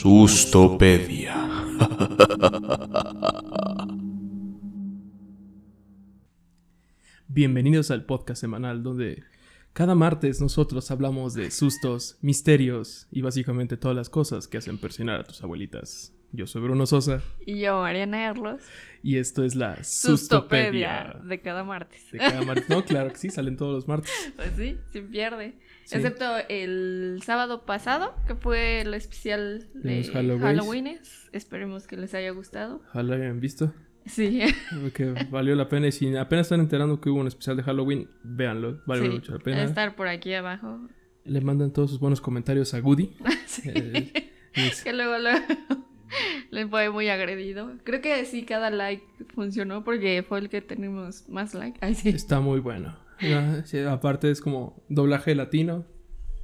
Sustopedia. Bienvenidos al podcast semanal donde cada martes nosotros hablamos de sustos, misterios y básicamente todas las cosas que hacen presionar a tus abuelitas. Yo soy Bruno Sosa Y yo, Mariana Erlos. y esto es la Sustopedia Sustopedia. de cada martes. De cada martes. No, claro que sí, salen todos los martes. Pues sí, sin pierde. Sí. Excepto el sábado pasado, que fue el especial De los Halloween. Esperemos que les haya gustado. Ojalá hayan visto. Sí, Que valió la pena. Y si apenas están enterando que hubo un especial de Halloween, véanlo. Vale sí. mucho la pena. Estar por aquí abajo. Le mandan todos sus buenos comentarios a Goody. Sí. Eh, y- que luego, luego le fue muy agredido. Creo que sí, cada like funcionó porque fue el que tenemos más like. Ay, sí. Está muy bueno. Sí, aparte es como doblaje latino,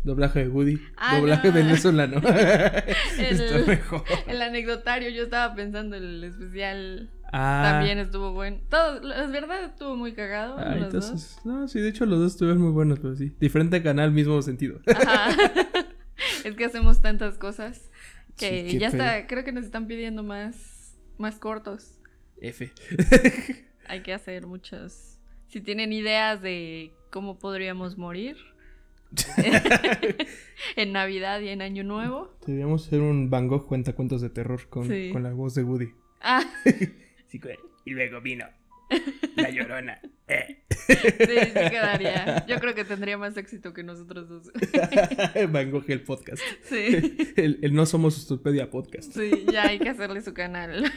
doblaje de Woody, Ah, doblaje no. venezolano. Está El- mejor. El anecdotario, yo estaba pensando el especial Ah, también estuvo bueno. Todo, es verdad, estuvo muy cagado. ah, los dos. no, sí, de hecho los dos estuvieron muy buenos, pero sí. Diferente canal, mismo sentido. Ajá. es que hacemos tantas cosas que Sí, ya está, creo que nos están pidiendo más, más cortos. F. Hay que hacer muchos. Si tienen ideas de cómo podríamos morir en Navidad y en Año Nuevo. Deberíamos hacer un Van Gogh cuenta cuentos de terror con, Sí. con la voz de Woody. Ah, Sí, y luego vino la llorona. sí, sí quedaría. Yo creo que tendría más éxito que nosotros dos. Van Gogh el podcast. Sí, El, el No Somos Sustopedia podcast. sí, ya hay que hacerle su canal.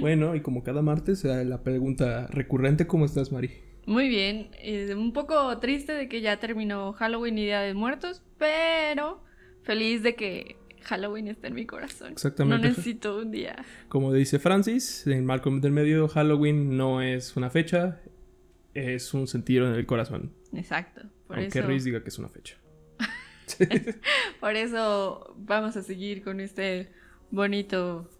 Bueno, y como cada martes, eh, la pregunta recurrente, ¿cómo estás, Mari? Muy bien, eh, un poco triste de que ya terminó Halloween y Día de Muertos, pero feliz de que Halloween está en mi corazón. Exactamente. No necesito un día. Como dice Francis, en Malcolm del Medio, Halloween no es una fecha, es un sentido en el corazón. Exacto. Por aunque eso, diga que es una fecha. por eso vamos a seguir con este bonito.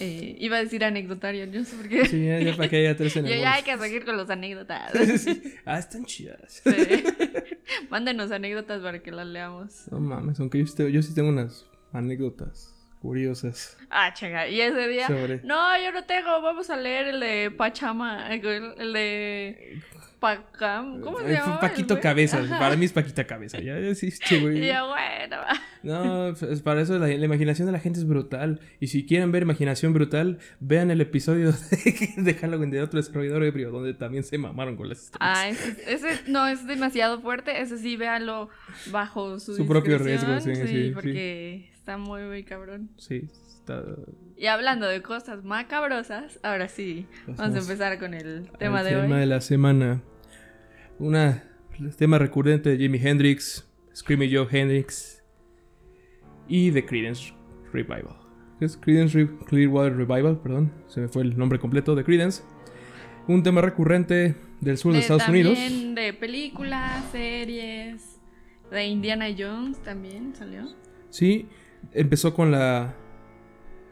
Eh, iba a decir anecdotario, no sé por qué. Sí, ya, ya para que haya tres en Yo el ya hay que seguir con las anécdotas. Sí. Ah, están chidas. Sí. Mándenos anécdotas para que las leamos. No mames, aunque yo sí, tengo, yo sí tengo unas anécdotas curiosas Ah, chinga. Y ese día. sobre... No, yo no tengo. Vamos a leer el de Pachama. El, el de. Pacam. ¿Cómo se llama? Paquito el? Cabezas, Ajá. para mí es Paquita Cabeza. Ya, ya sí, sí, güey. Y yo, bueno. No, pues, para eso la, la imaginación de la gente es brutal. Y si quieren ver imaginación brutal, vean el episodio de, de Halloween de otro desarrollador ebrio, donde también se mamaron con las historias. Ah, ese, ese no es demasiado fuerte. Ese sí, véanlo bajo su, Su propio riesgo, sí, sí, sí. porque está muy, muy cabrón. Sí, está. Y hablando de cosas macabrosas, ahora sí, vamos a Pasamos empezar con el tema de tema hoy. de la semana. Una el tema recurrente de Jimi Hendrix, Screaming Joe Hendrix y The Credence Revival. ¿Qué es Credence Re- Clearwater Revival? Perdón, se me fue el nombre completo de Credence. Un tema recurrente del sur de, De- Estados Unidos. También de películas, series, de Indiana Jones también salió. Sí, empezó con la.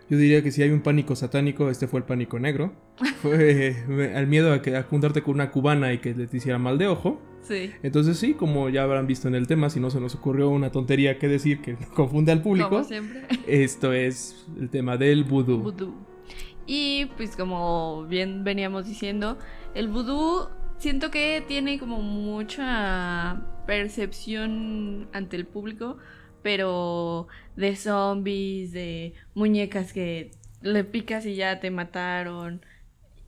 Yo diría que si hay un pánico satánico, este fue el pánico negro. Fue al miedo a, que, a juntarte con una cubana y que le te hiciera mal de ojo. Sí. Entonces sí, como ya habrán visto en el tema, si no se nos ocurrió una tontería que decir que confunde al público, Como siempre. esto es el tema del vudú. Vudú. Y pues como bien veníamos diciendo, el vudú siento que tiene como mucha percepción ante el público, pero de zombies, de muñecas que le picas y ya te mataron.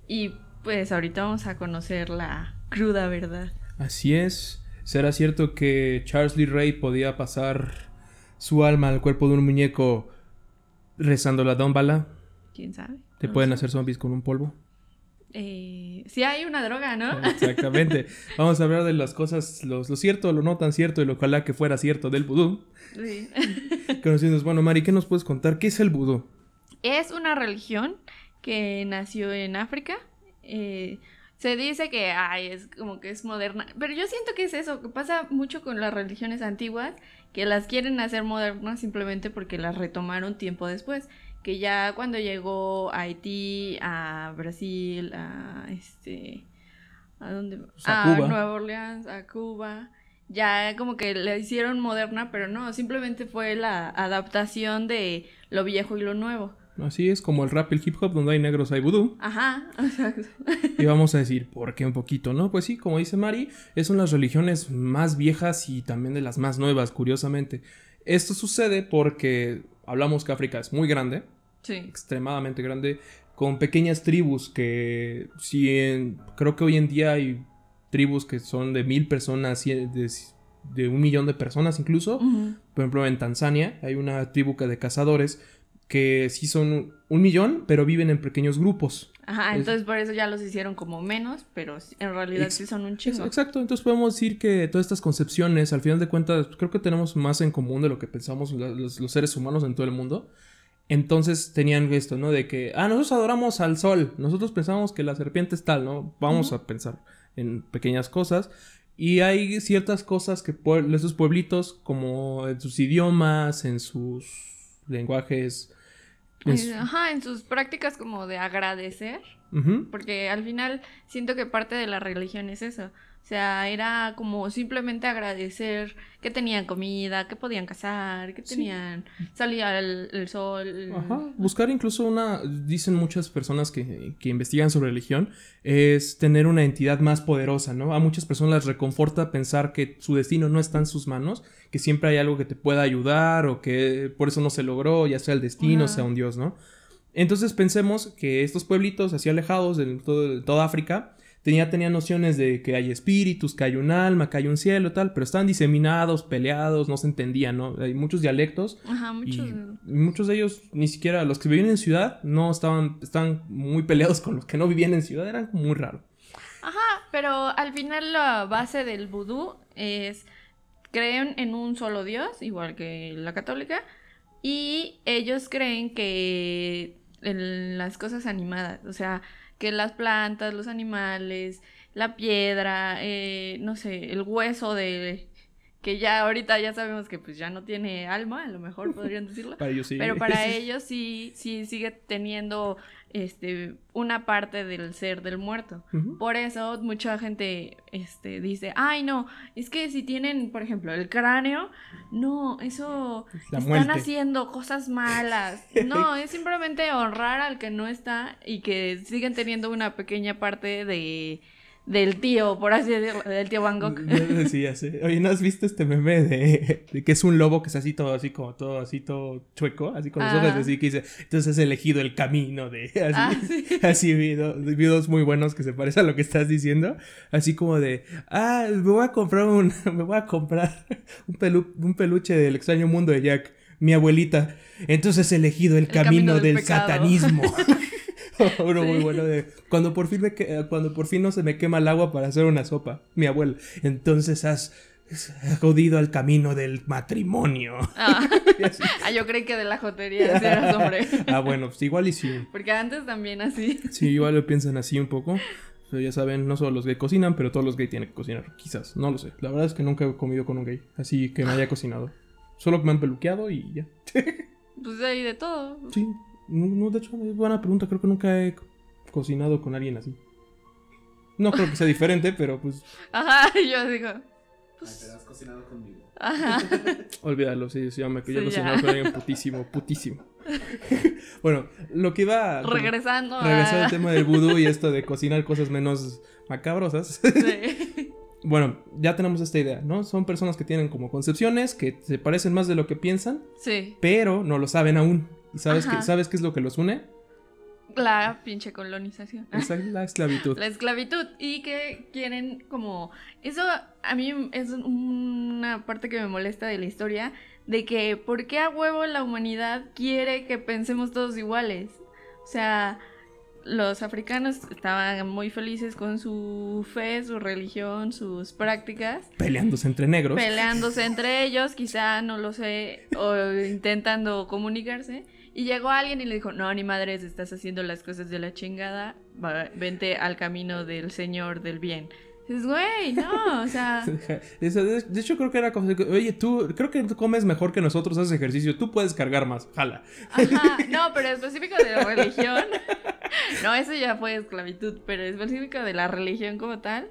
Y pues ahorita vamos a conocer la cruda verdad. Así es. ¿Será cierto que Charles Lee Ray podía pasar su alma al cuerpo de un muñeco rezando la dómbala? ¿Quién sabe? ¿Te No pueden sé. hacer zombies con un polvo? Eh, sí hay una droga, ¿no? Exactamente. Vamos a hablar de las cosas, los- lo cierto, lo no tan cierto y lo ojalá que fuera cierto del vudú. Sí. Conocidos, bueno, Mari, ¿qué nos puedes contar? ¿Qué es el vudú? Es una religión que nació en África. Eh, se dice que ay, es como que es moderna, pero yo siento que es eso, que pasa mucho con las religiones antiguas, que las quieren hacer modernas simplemente porque las retomaron tiempo después, que ya cuando llegó a Haití, a Brasil, a este ¿a dónde? Pues a Cuba. Nueva Orleans, a Cuba, ya como que la hicieron moderna, pero no, simplemente fue la adaptación de lo viejo y lo nuevo. Así es como el rap y el hip hop, donde hay negros hay vudú. Ajá, exacto. Y vamos a decir, ¿por qué un poquito, no? Pues sí, como dice Mari, es una de las religiones más viejas y también de las más nuevas, curiosamente. Esto sucede porque hablamos que África es muy grande, Sí. extremadamente grande, con pequeñas tribus que si en- creo que hoy en día hay tribus que son de mil personas, de, de un millón de personas incluso. Por ejemplo, en Tanzania hay una tribu que de cazadores que sí son un millón, pero viven en pequeños grupos. Ajá, Es- entonces por eso ya los hicieron como menos, pero en realidad Ex- sí son un chingo. Exacto, entonces podemos decir que todas estas concepciones, al final de cuentas, creo que tenemos más en común de lo que pensamos los, los seres humanos en todo el mundo. Entonces tenían esto, ¿no? De que, ah, nosotros adoramos al sol, nosotros pensamos que la serpiente es tal, ¿no? Vamos a pensar en pequeñas cosas. Y hay ciertas cosas que pue- esos pueblitos, como en sus idiomas, en sus lenguajes... su- Ajá, en sus prácticas como de agradecer, porque al final siento que parte de la religión es eso. O sea, era como simplemente agradecer que tenían comida, que podían cazar, que Sí. tenían salía el, el sol. Ajá. Buscar incluso una, dicen muchas personas que, que investigan sobre religión, es tener una entidad más poderosa, ¿no? A muchas personas les reconforta pensar que su destino no está en sus manos, que siempre hay algo que te pueda ayudar o que por eso no se logró, ya sea el destino, Ajá. sea un dios, ¿no? Entonces pensemos que estos pueblitos así alejados de, todo- de toda África tenía, tenían nociones de que hay espíritus, que hay un alma, que hay un cielo tal, pero estaban diseminados, peleados, no se entendían, ¿no? Hay muchos dialectos Ajá, muchos. y muchos de ellos, ni siquiera los que vivían en ciudad, no estaban, estaban muy peleados con los que no vivían en ciudad, eran muy raro. Ajá, pero al final la base del vudú es creen en un solo dios, igual que la católica, y ellos creen que en las cosas animadas, o sea, que las plantas, los animales, la piedra, eh, no sé, el hueso de que ya ahorita ya sabemos que pues ya no tiene alma, a lo mejor podrían decirlo. Para ellos sí. Pero para ellos sí, sí sigue teniendo este una parte del ser del muerto. Por eso mucha gente este, dice, ay no, es que si tienen, por ejemplo, el cráneo, no, eso La están muerte. haciendo cosas malas. No, es simplemente honrar al que no está y que siguen teniendo una pequeña parte de del tío, por así decirlo, del tío Van Gogh. Sí, ya sé. Oye, ¿no has visto este meme de, de que es un lobo que es así todo, así como todo, así todo chueco, así con los Ah. ojos así que dice, entonces has elegido el camino de, así, Ah, sí. así vi, do- vi dos muy buenos que se parecen a lo que estás diciendo, así como de, ah, me voy a comprar un, me voy a comprar un, pelu- un peluche del extraño mundo de Jack, mi abuelita, entonces he elegido el, camino, camino del del, satanismo. Uno muy bueno de cuando por fin me que- cuando por fin no se me quema el agua para hacer una sopa, mi abuela. Entonces has, jodido al camino del matrimonio. Ah, ah, yo creí que de la jotería eras hombre. ah, bueno, pues igual y sí. Porque antes también así. Sí, igual lo piensan así un poco. Pero ya saben, no solo los gay cocinan, pero todos los gay tienen que cocinar. Quizás, no lo sé. La verdad es que nunca he comido con un gay, así que me haya cocinado. Solo me han peluqueado y ya. Pues hay de todo. Sí, no, no, de hecho, es buena pregunta. Creo que nunca he cocinado con alguien así. No creo que sea diferente, pero pues Ajá, yo digo. Ay, Pues, pero has cocinado conmigo. ajá. Olvídalo, sí, sí, ya me que yo Sí, cocinaba ya. con alguien putísimo, putísimo. bueno, lo que iba. Regresando Regresar a. al tema del vudú y esto de cocinar cosas menos macabrosas. Sí. bueno, ya tenemos esta idea, ¿no? Son personas que tienen como concepciones que se parecen más de lo que piensan, Sí. pero no lo saben aún. ¿Y sabes, Ajá. qué, sabes qué es lo que los une? La pinche colonización. Es la esclavitud. La esclavitud. Y que quieren como... Eso a mí es una parte que me molesta de la historia. De que ¿por qué a huevo la humanidad quiere que pensemos todos iguales? O sea, los africanos estaban muy felices con su fe, su religión, sus prácticas. Peleándose entre negros. Peleándose entre ellos, quizá, no lo sé, o intentando comunicarse. Y llegó alguien y le dijo, no, ni madres, estás haciendo las cosas de la chingada, va- vente al camino del Señor del bien. Dices, güey, no, o sea, de hecho, creo que era como, oye, tú, creo que tú comes mejor que nosotros, haces ejercicio, tú puedes cargar más, jala. ajá, no, pero específico de la religión, no, eso ya fue esclavitud, pero específico de la religión como tal,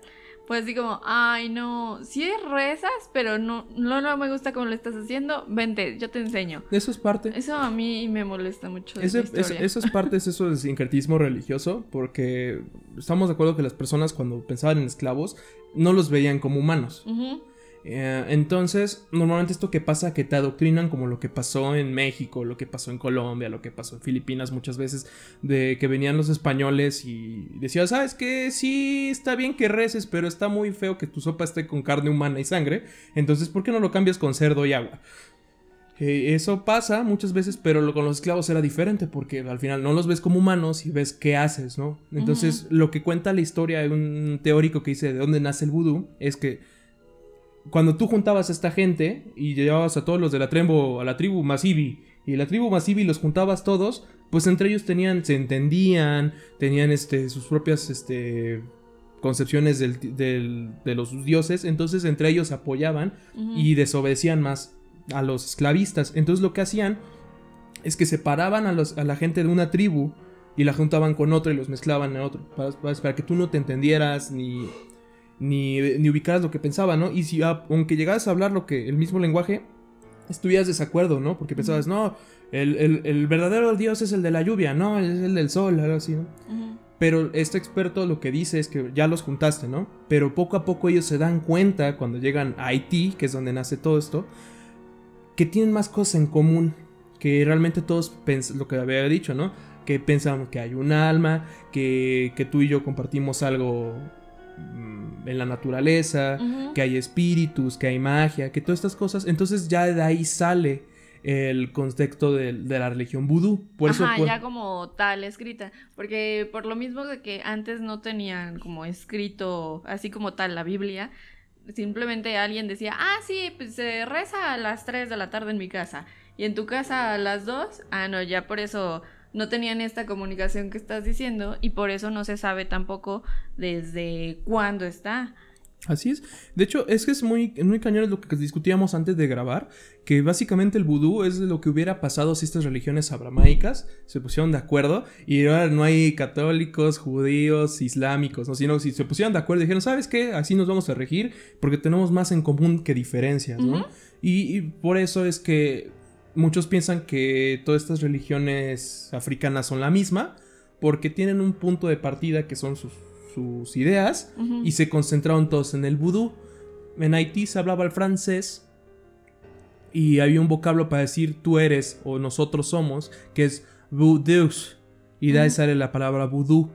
Fue así como, ay, no, sí rezas, pero no, no, no me gusta cómo lo estás haciendo. Vente, yo te enseño. Eso es parte. Eso a mí me molesta mucho. Eso, es parte es eso del sincretismo religioso, porque estamos de acuerdo que las personas cuando pensaban en esclavos no los veían como humanos. Ujú, Eh, entonces, normalmente esto que pasa, que te adoctrinan como lo que pasó en México, lo que pasó en Colombia, lo que pasó en Filipinas muchas veces, de que venían los españoles y decían, ¿sabes qué? Sí, está bien que reces, pero está muy feo que tu sopa esté con carne humana y sangre, entonces, ¿por qué no lo cambias con cerdo y agua? Eh, eso pasa muchas veces, pero lo- con los esclavos era diferente porque al final no los ves como humanos y ves qué haces, ¿no? Entonces, lo que cuenta la historia de un teórico que dice de dónde nace el vudú es que cuando tú juntabas a esta gente y llevabas a todos los de la tribu, a la tribu Masivi, y la tribu Masivi los juntabas todos, pues entre ellos tenían, se entendían, tenían este, sus propias este, concepciones del- del- de los dioses, entonces entre ellos apoyaban y desobedecían más a los esclavistas. Entonces lo que hacían es que separaban a, los- a la gente de una tribu y la juntaban con otra y los mezclaban en otro, para que tú no te entendieras ni, ni, ni ubicaras lo que pensaban, ¿no? Y si ah, aunque llegaras a hablar lo que el mismo lenguaje, estuvieras desacuerdo, ¿no? Porque pensabas, no, el, el- el verdadero dios es el de la lluvia, no, es el del sol, algo así, ¿no? Pero este experto lo que dice es que ya los juntaste, ¿no? Pero poco a poco ellos se dan cuenta cuando llegan a Haití, que es donde nace todo esto, que tienen más cosas en común. Que realmente todos lo que había dicho, ¿no? Que pensamos que hay un alma, que, que tú y yo compartimos algo en la naturaleza, que hay espíritus, que hay magia, que todas estas cosas. Entonces ya de ahí sale el contexto de, de la religión vudú. Por eso ya como tal escrita. Porque por lo mismo de que antes no tenían como escrito así como tal la Biblia, simplemente alguien decía, ah, sí, pues se reza a las 3 de la tarde en mi casa. Y en tu casa a las 2, ah, no, ya por eso no tenían esta comunicación que estás diciendo y por eso no se sabe tampoco desde cuándo está. Así es. De hecho, es que es muy, muy cañón lo que discutíamos antes de grabar, que básicamente el vudú es lo que hubiera pasado si estas religiones abramaicas se pusieron de acuerdo y ahora no hay católicos, judíos, islámicos, ¿no? sino si se pusieran de acuerdo y dijeron, ¿sabes qué? Así nos vamos a regir porque tenemos más en común que diferencias, ¿no? Y por eso es que muchos piensan que todas estas religiones africanas son la misma porque tienen un punto de partida que son sus, sus ideas y se concentraron todos en el vudú. En Haití se hablaba el francés y había un vocablo para decir tú eres o nosotros somos, que es vudus. Y de ahí sale la palabra vudú.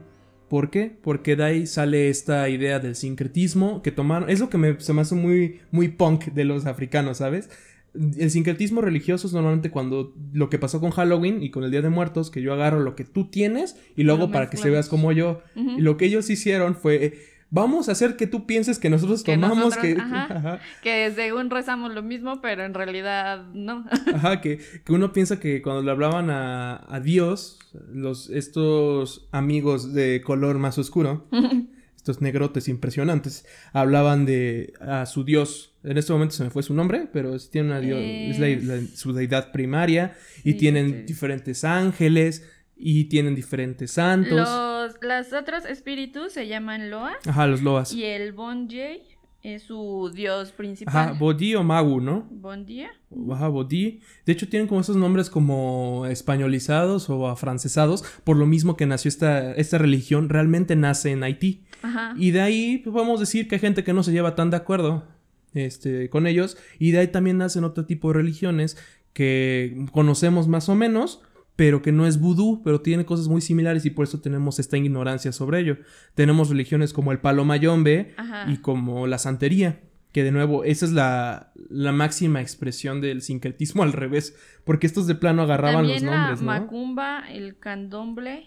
¿Por qué? Porque de ahí sale esta idea del sincretismo que tomaron. Es lo que me, se me hace muy, muy punk de los africanos, ¿sabes? El sincretismo religioso es normalmente cuando lo que pasó con Halloween y con el Día de Muertos, que yo agarro lo que tú tienes y Lo hago para que se veas como yo. Y lo que ellos hicieron fue, eh, vamos a hacer que tú pienses que nosotros Que tomamos nosotros- que... ajá. Ajá, Que según rezamos lo mismo, pero en realidad no. ajá, que, que uno piensa que cuando le hablaban a, a Dios, los, estos amigos de color más oscuro, estos negrotes impresionantes, hablaban de a su Dios. En este momento se me fue su nombre, pero es, tiene una dio- es la- su deidad primaria y Sí, tienen sí. diferentes ángeles y tienen diferentes santos. Los, los otros espíritus se llaman Loa Ajá, los loas. y el Bonjay es su dios principal. Ajá, Bodhi o Magu, ¿no? Bondia. Ajá, Bodhi. De hecho, tienen como esos nombres como españolizados o afrancesados, por lo mismo que nació esta, esta religión, realmente nace en Haití. Ajá. Y de ahí pues, podemos decir que hay gente que no se lleva tan de acuerdo este, con ellos, y de ahí también nacen otro tipo de religiones que conocemos más o menos, pero que no es vudú, pero tiene cosas muy similares y por eso tenemos esta ignorancia sobre ello. Tenemos religiones como el palo mayombe, Ajá. y como la santería. Que de nuevo, esa es la, la máxima expresión del sincretismo al revés. Porque estos de plano agarraban También los nombres, la ¿no? macumba, el candomble.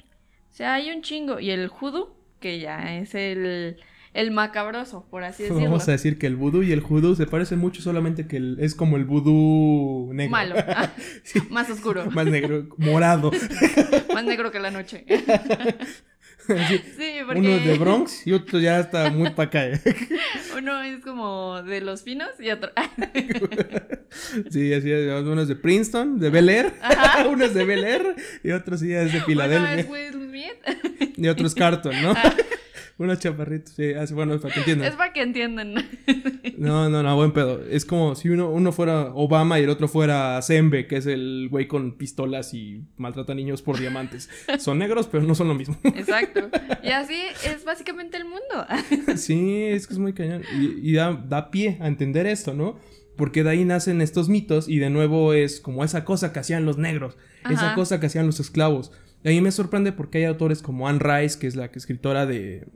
O sea, hay un chingo. Y el judo, que ya es el, el macabroso, por así decirlo. Vamos a decir que el vudú y el judú se parecen mucho, solamente que el- es como el vudú negro. Malo. Sí, Más oscuro. Más negro, morado. Más negro que la noche. Sí, Sí, porque Uno es de Bronx y otro ya está muy para acá. ¿eh? uno es como de los finos y otro. Sí, así es. Uno es de Princeton, de Bel Air. Ajá. Uno es de Bel Air y otro sí es de Uno Filadelfia. es Will Smith. Y otro es Carton, ¿no? Una chaparrita, sí, bueno, para que entiendan. Es para que entiendan. No, no, no, buen pedo. Es como si uno, uno fuera Obama y el otro fuera Zembe, que es el güey con pistolas y maltrata niños por diamantes. Son negros, pero no son lo mismo. Exacto. Y así es básicamente el mundo. Sí, es que es muy cañón. Y, da, da pie a entender esto, ¿no? Porque de ahí nacen estos mitos y de nuevo es como esa cosa que hacían los negros, esa cosa que hacían los esclavos. A mí me sorprende porque hay autores como Anne Rice, que es la escritora de,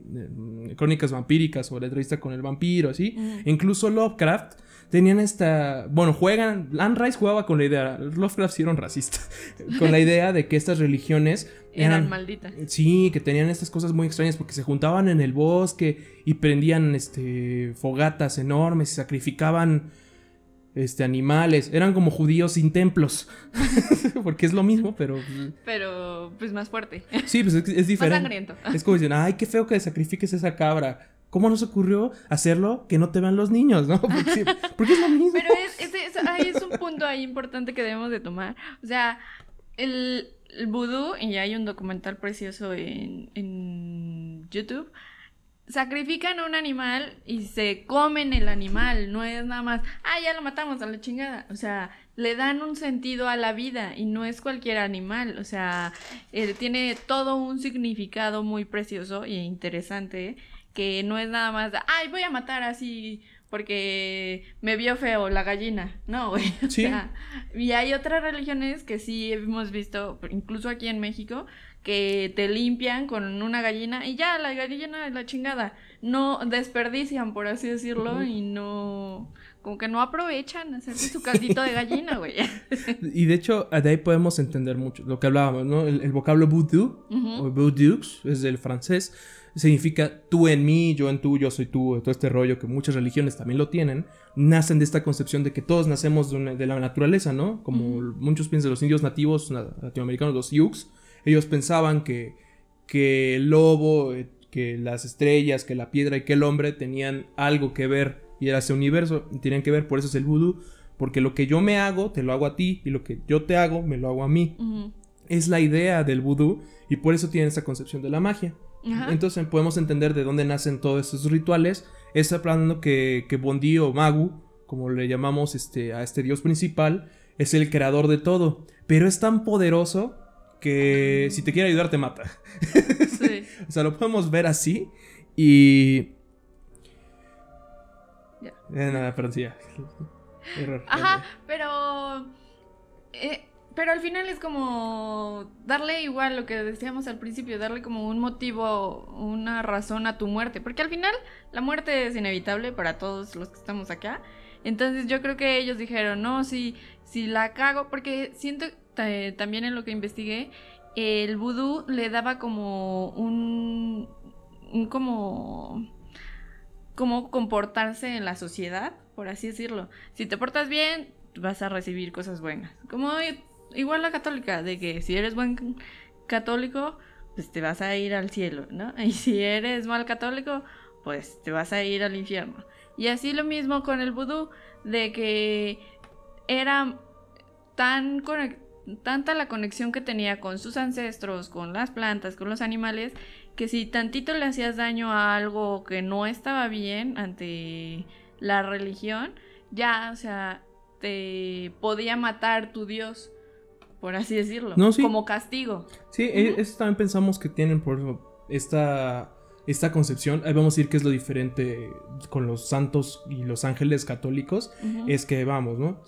crónicas vampíricas o la entrevista con el vampiro, así. Incluso Lovecraft tenían esta. Bueno, juegan. Anne Rice jugaba con la idea. Lovecraft sí era un racista. con la idea de que estas religiones. Eran, malditas. Sí, que tenían estas cosas muy extrañas porque se juntaban en el bosque y prendían este, fogatas enormes y sacrificaban este, animales. Eran como judíos sin templos. Porque es lo mismo, pero. Pero, pues más fuerte. Sí, pues es, diferente. Más sangriento. Es como dicen, ay, qué feo que sacrifiques esa cabra. ¿Cómo nos ocurrió hacerlo que no te vean los niños, no? Porque, es lo mismo. Pero es, es, es, un punto ahí importante que debemos de tomar. O sea, el, el vudú, y hay un documental precioso en, en YouTube sacrifican a un animal y se comen el animal, no es nada más, ah, ya lo matamos a la chingada, o sea, le dan un sentido a la vida y no es cualquier animal, o sea, eh, tiene todo un significado muy precioso e interesante que no es nada más, ay, voy a matar así porque me vio feo la gallina, no, güey. O sea, y hay otras religiones que sí hemos visto, incluso aquí en México, que te limpian con una gallina y ya, la gallina es la chingada. No desperdician, por así decirlo, y no. Como que no aprovechan hacerse su caldito de gallina, güey. y de hecho, de ahí podemos entender mucho lo que hablábamos, ¿no? El, vocablo voodoo, o voodoo, es del francés, significa tú en mí, yo en tú, yo soy tú, todo este rollo que muchas religiones también lo tienen, nacen de esta concepción de que todos nacemos de, la naturaleza, ¿no? Como muchos piensan los indios nativos latinoamericanos, los Sioux, ellos pensaban que, que el lobo, eh, que las estrellas, que la piedra y que el hombre tenían algo que ver y era ese universo, y tenían que ver, por eso es el vudú, porque lo que yo me hago, te lo hago a ti, y lo que yo te hago, me lo hago a mí. Es la idea del vudú, y por eso tienen esa concepción de la magia. Entonces podemos entender de dónde nacen todos esos rituales. Es hablando que, que Bondi o Magu, como le llamamos este, a este dios principal, es el creador de todo. Pero es tan poderoso que si te quiere ayudar te mata. Sí. o sea, lo podemos ver así y... Ya. Eh, nada, perdón, sí, Error. Ajá, pero... Eh, pero al final es como darle igual lo que decíamos al principio, darle como un motivo, una razón a tu muerte, porque al final la muerte es inevitable para todos los que estamos acá. Entonces yo creo que ellos dijeron, no, si, si la cago, porque siento también en lo que investigué, el vudú le daba como un, un como comportarse en la sociedad, por así decirlo. Si te portas bien, vas a recibir cosas buenas. Como igual la católica, de que si eres buen católico, pues te vas a ir al cielo, ¿no? Y si eres mal católico, pues te vas a ir al infierno. Y así lo mismo con el vudú, de que era tan tanta la conexión que tenía con sus ancestros, con las plantas, con los animales, que si tantito le hacías daño a algo que no estaba bien ante la religión, ya, o sea, te podía matar tu Dios, por así decirlo, como castigo. Sí, eso también pensamos que tienen por esta esta concepción, ahí vamos a decir que es lo diferente con los santos y los ángeles católicos, es que vamos, ¿no?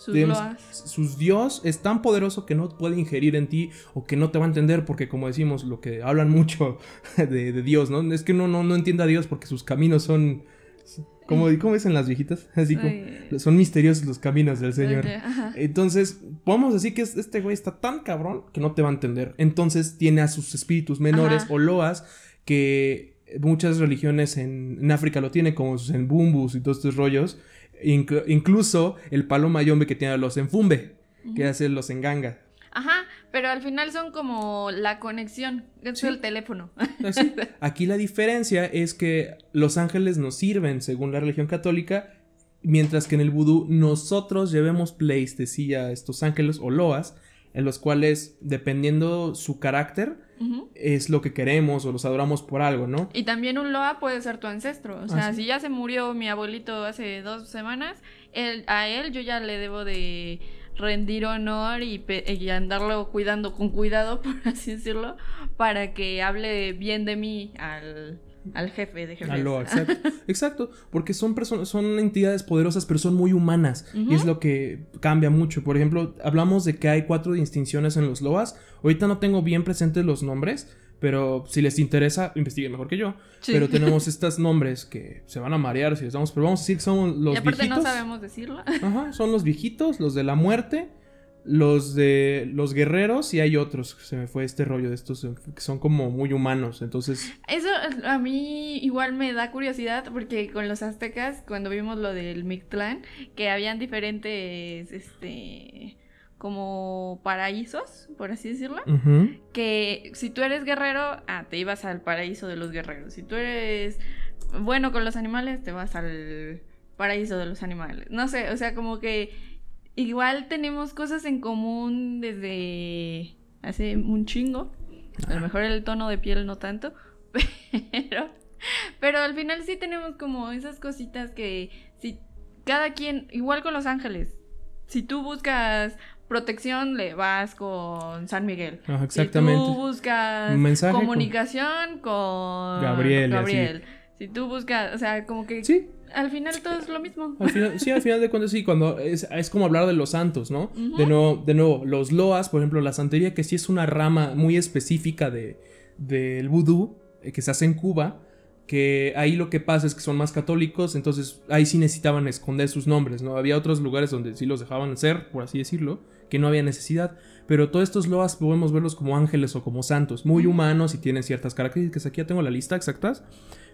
Sus, Dios es tan poderoso que no puede ingerir en ti o que no te va a entender porque como decimos, lo que hablan mucho de, Dios, ¿no? Es que no, no, no entiende a Dios porque sus caminos son... Como, ¿Cómo dicen las viejitas? Así como, son misteriosos los caminos del Señor. Entonces, podemos decir que este güey está tan cabrón que no te va a entender. Entonces, tiene a sus espíritus menores o loas que muchas religiones en, África lo tienen, como sus embumbus y todos estos rollos. incluso el palo mayombe que tiene los enfumbe, que hace los enganga. Ajá, pero al final son como la conexión, es el teléfono. Ah, Aquí la diferencia es que los ángeles nos sirven según la religión católica, mientras que en el vudú nosotros llevemos pleistesía a estos ángeles o loas, en los cuales, dependiendo su carácter, Es lo que queremos o los adoramos por algo, ¿no? Y también un Loa puede ser tu ancestro. O sea, Ah, sí. si ya se murió mi abuelito hace dos semanas, él, a él yo ya le debo de rendir honor y, y andarlo cuidando con cuidado, por así decirlo, para que hable bien de mí al, al jefe de jefes. Aló, exacto. exacto, porque son personas, son entidades poderosas, pero son muy humanas. Y es lo que cambia mucho. Por ejemplo, hablamos de que hay cuatro distinciones en los loas. Ahorita no tengo bien presentes los nombres, pero si les interesa, investiguen mejor que yo. Sí. Pero tenemos estos nombres que se van a marear si les damos, pero vamos a decir que son los y aparte viejitos. no sabemos decirlo. Ajá, son los viejitos, los de la muerte, los de los guerreros y hay otros. Se me fue este rollo de estos que son como muy humanos. Entonces, Eso a mí igual me da curiosidad porque con los aztecas, cuando vimos lo del Mictlán, que habían diferentes, este, como paraísos, por así decirlo, que si tú eres guerrero, ah, te ibas al paraíso de los guerreros. Si tú eres bueno con los animales, te vas al paraíso de los animales. No sé, o sea, como que igual tenemos cosas en común desde hace un chingo. A lo mejor el tono de piel no tanto, pero pero al final sí tenemos como esas cositas que si cada quien, igual con los ángeles, si tú buscas protección, le vas con San Miguel. Exactamente. Si tú buscas mensaje comunicación con, Gabriel. Gabriel. Si tú buscas, o sea, como que sí, al final todo es lo mismo. Al final, sí, al final de cuentas sí, cuando es, es como hablar de los santos, ¿no? De, nuevo, de nuevo, los loas, por ejemplo, la santería, que sí es una rama muy específica de, del vudú, eh, que se hace en Cuba, que ahí lo que pasa es que son más católicos, entonces ahí sí necesitaban esconder sus nombres, ¿no? Había otros lugares donde sí los dejaban ser, por así decirlo, que no había necesidad, pero todos estos loas podemos verlos como ángeles o como santos, muy humanos y tienen ciertas características. Aquí ya tengo la lista exactas.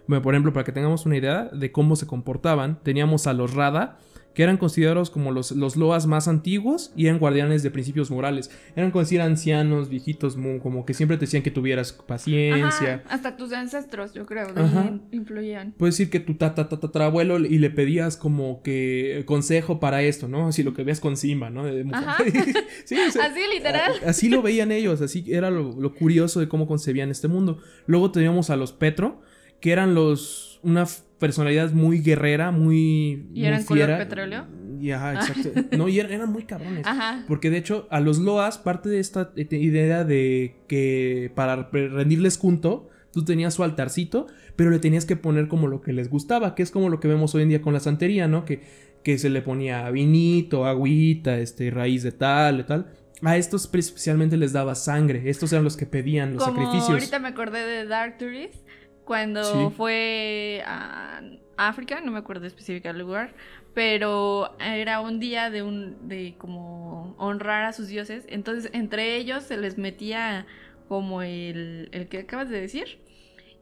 Bueno, por ejemplo, para que tengamos una idea de cómo se comportaban, teníamos a los Rada, que eran considerados como los, los loas más antiguos y eran guardianes de principios morales. Eran como decir ancianos, viejitos, como que siempre te decían que tuvieras paciencia. Ajá, hasta tus ancestros, yo creo, Ajá. influían. Puedes decir que tu tatarabuelo y le pedías como que consejo para esto, ¿no? Así lo que veas con Simba, ¿no? Ajá. Sí, o sea, Así literal. Así lo veían ellos, así era lo, lo curioso de cómo concebían este mundo. Luego teníamos a los Petro, que eran los una personalidad muy guerrera, muy ¿Y muy eran color petróleo? Y ajá, exacto. No, y eran, eran muy cabrones. Ajá. Porque de hecho, a los Loas, parte de esta eh, idea de que para re- rendirles culto, tú tenías su altarcito, pero le tenías que poner como lo que les gustaba, que es como lo que vemos hoy en día con la santería, ¿no? Que, que se le ponía vinito, agüita, este, raíz de tal, de tal. A estos especialmente les daba sangre. Estos eran los que pedían los Como sacrificios. ahorita me acordé de Dark Tourist, cuando Sí. fue a África, no me acuerdo específico el lugar, pero era un día de un de como honrar a sus dioses, entonces entre ellos se les metía como el, el que acabas de decir.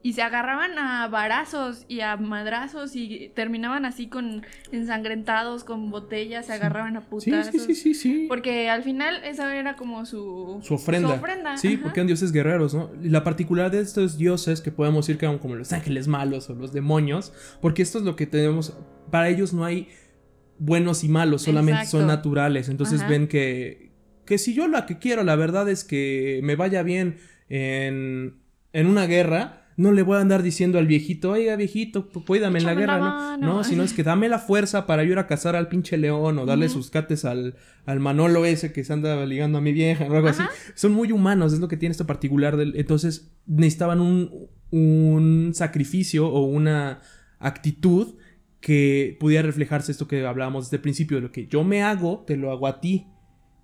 Y se agarraban a varazos y a madrazos y terminaban así con ensangrentados, con botellas, se agarraban a Sí, putazos. sí, sí, sí, sí. Porque al final esa era como su, Su ofrenda. Su ofrenda, Sí, ajá. porque eran dioses guerreros, ¿no? Y la particularidad de estos dioses, que podemos decir que eran como los ángeles malos o los demonios, porque esto es lo que tenemos. Para ellos no hay buenos y malos, solamente son naturales. Entonces Ajá. ven que, que si yo lo que quiero, la verdad es que me vaya bien en, en una guerra. No le voy a andar diciendo al viejito, oiga viejito, cuídame en la guerra, ¿no? No, sino es que dame la fuerza para ir a cazar al pinche león o darle sus cates al, al Manolo ese que se anda ligando a mi vieja o algo así. Son muy humanos, es lo que tiene esto particular. Del, entonces necesitaban un, un sacrificio o una actitud que pudiera reflejarse esto que hablábamos desde el principio, de lo que yo me hago, te lo hago a ti.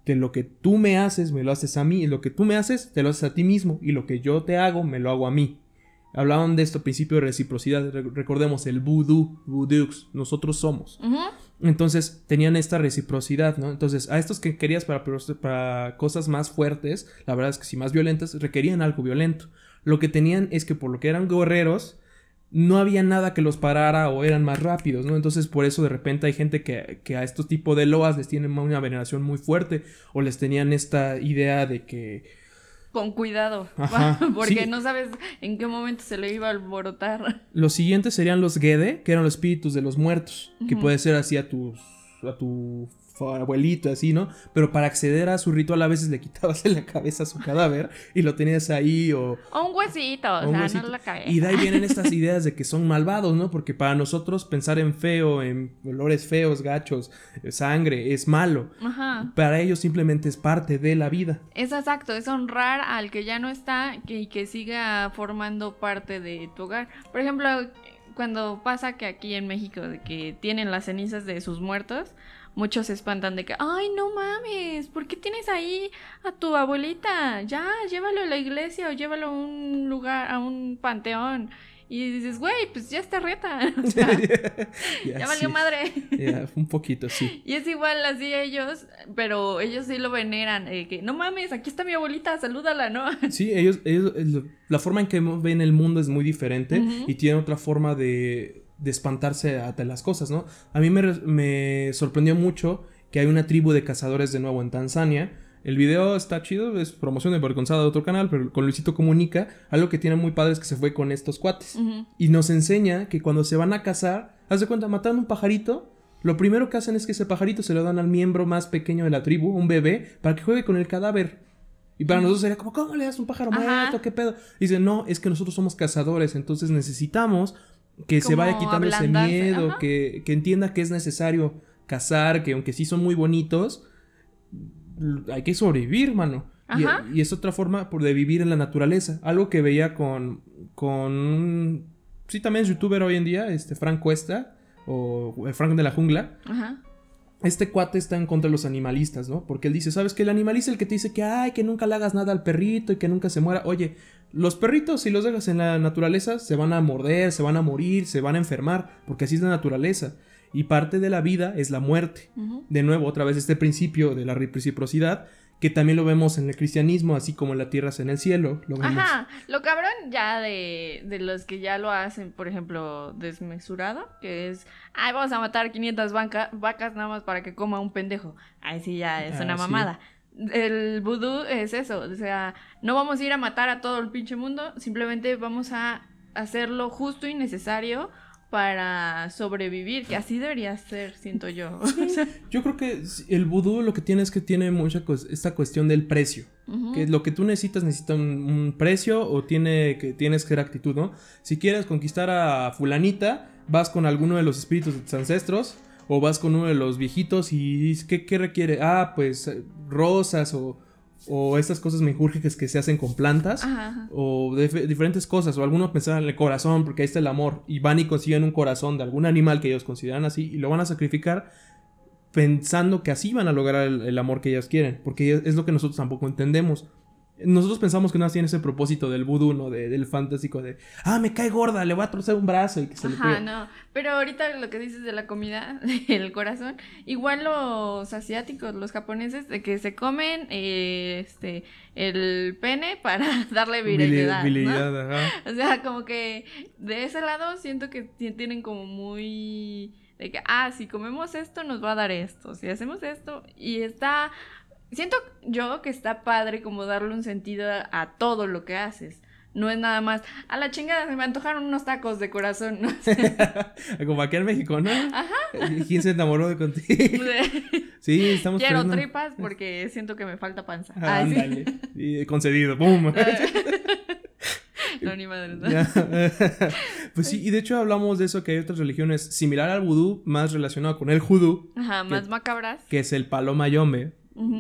De lo que tú me haces, me lo haces a mí. Y lo que tú me haces, te lo haces a ti mismo. Y lo que yo te hago, me lo hago a mí. Hablaban de esto, principio de reciprocidad. Re- recordemos, el voodoo, voodoox, nosotros somos. Entonces tenían esta reciprocidad, ¿no? Entonces a estos que querías para, para cosas más fuertes, la verdad es que si más violentas, requerían algo violento. Lo que tenían es que por lo que eran guerreros, no había nada que los parara o eran más rápidos, ¿no? Entonces por eso de repente hay gente que, que a estos tipos de loas les tienen una veneración muy fuerte o les tenían esta idea de que Con cuidado. Ajá, Porque sí. no sabes en qué momento se le iba a alborotar. Los siguientes serían los Gede, que eran los espíritus de los muertos, que puede ser así a tus a tu abuelito, así, ¿no? Pero para acceder a su ritual a veces le quitabas en la cabeza su cadáver y lo tenías ahí o... O un huesito, o, sea, no la cabeza. Y de ahí vienen estas ideas de que son malvados, ¿no? Porque para nosotros pensar en feo, en olores feos, gachos, sangre, es malo. Ajá. Para ellos simplemente es parte de la vida. Es exacto, es honrar al que ya no está y que siga formando parte de tu hogar. Por ejemplo, cuando pasa que aquí en México de que tienen las cenizas de sus muertos, muchos se espantan de que, ay, no mames, ¿por qué tienes ahí a tu abuelita? Ya, llévalo a la iglesia o llévalo a un lugar, a un panteón. Y dices, güey, pues ya está reta. ya valió madre. Ya, un poquito, sí. Y es igual así ellos, pero ellos sí lo veneran. Eh, que no mames, aquí está mi abuelita, salúdala, ¿no? Sí, ellos, ellos la forma en que ven el mundo es muy diferente y tienen otra forma de, de espantarse ante las cosas, ¿no? A mí me, me sorprendió mucho que hay una tribu de cazadores de nuevo en Tanzania el video está chido, es promoción de avergonzada de otro canal, pero con Luisito comunica, algo que tiene muy padre es que se fue con estos cuates. Y nos enseña que cuando se van a cazar, haz de cuenta, matan un pajarito, lo primero que hacen es que ese pajarito se lo dan al miembro más pequeño de la tribu, un bebé, para que juegue con el cadáver. Y para nosotros sería como, ¿cómo le das un pájaro muerto? ¿Qué pedo? Y dice, no, es que nosotros somos cazadores, entonces necesitamos que se vaya quitando ese miedo, que, que entienda que es necesario cazar, que aunque sí son muy bonitos, hay que sobrevivir, mano. Y, es otra forma de vivir en la naturaleza. Algo que veía con, con sí, también es youtuber hoy en día, este Frank Cuesta, o el Frank de la jungla. Este cuate está en contra de los animalistas, ¿no? Porque él dice, ¿sabes que El animalista es el que te dice que, ay, que nunca le hagas nada al perrito y que nunca se muera. Oye, los perritos, si los dejas en la naturaleza, se van a morder, se van a morir, se van a enfermar, porque así es la naturaleza y parte de la vida es la muerte. De nuevo, otra vez este principio de la reciprocidad, que también lo vemos en el cristianismo, así como la tierra es en el cielo. Lo Ajá, lo cabrón ya de, de, los que ya lo hacen, por ejemplo, desmesurado, que es, ay, vamos a matar 500 vacas nada más para que coma un pendejo. Ahí sí ya es una ah, mamada. El vudú es eso, o sea, no vamos a ir a matar a todo el pinche mundo, simplemente vamos a hacerlo justo y necesario para sobrevivir, que así debería ser, siento yo. yo creo que el vudú lo que tiene es que tiene mucha esta cuestión del precio. Que lo que tú necesitas necesita un, precio o tiene que tienes que ser actitud, ¿no? Si quieres conquistar a fulanita, vas con alguno de los espíritus de tus ancestros o vas con uno de los viejitos y ¿qué, qué requiere? Ah, pues eh, rosas o o estas cosas menjúrgicas que se hacen con plantas o diferentes cosas o algunos pensaban en el corazón porque ahí está el amor y van y consiguen un corazón de algún animal que ellos consideran así y lo van a sacrificar pensando que así van a lograr el amor que ellos quieren porque es lo que nosotros tampoco entendemos nosotros pensamos que no tiene ese propósito del vudú, ¿no? del fantástico de, ah, me cae gorda, le voy a torcer un brazo y que se Ajá, no. Pero ahorita lo que dices de la comida, el corazón, igual los asiáticos, los japoneses, de que se comen este el pene para darle virilidad. O sea, como que de ese lado siento que tienen como muy de que, ah, si comemos esto nos va a dar esto, si hacemos esto, y está Siento yo que está padre como darle un sentido a, todo lo que haces. No es nada más, a la chingada se me antojaron unos tacos de corazón, ¿no? Como aquí en México, ¿no? Ajá. ¿Quién se enamoró de contigo? sí, estamos Quiero tripas porque siento que me falta panza. Ah, ándale. Y concedido, ¡pum! no, ni madre. ¿no? pues sí, y de hecho hablamos de eso, que hay otras religiones similar al vudú, más relacionado con el judú. Ajá, más macabras. Que es el palo mayombe.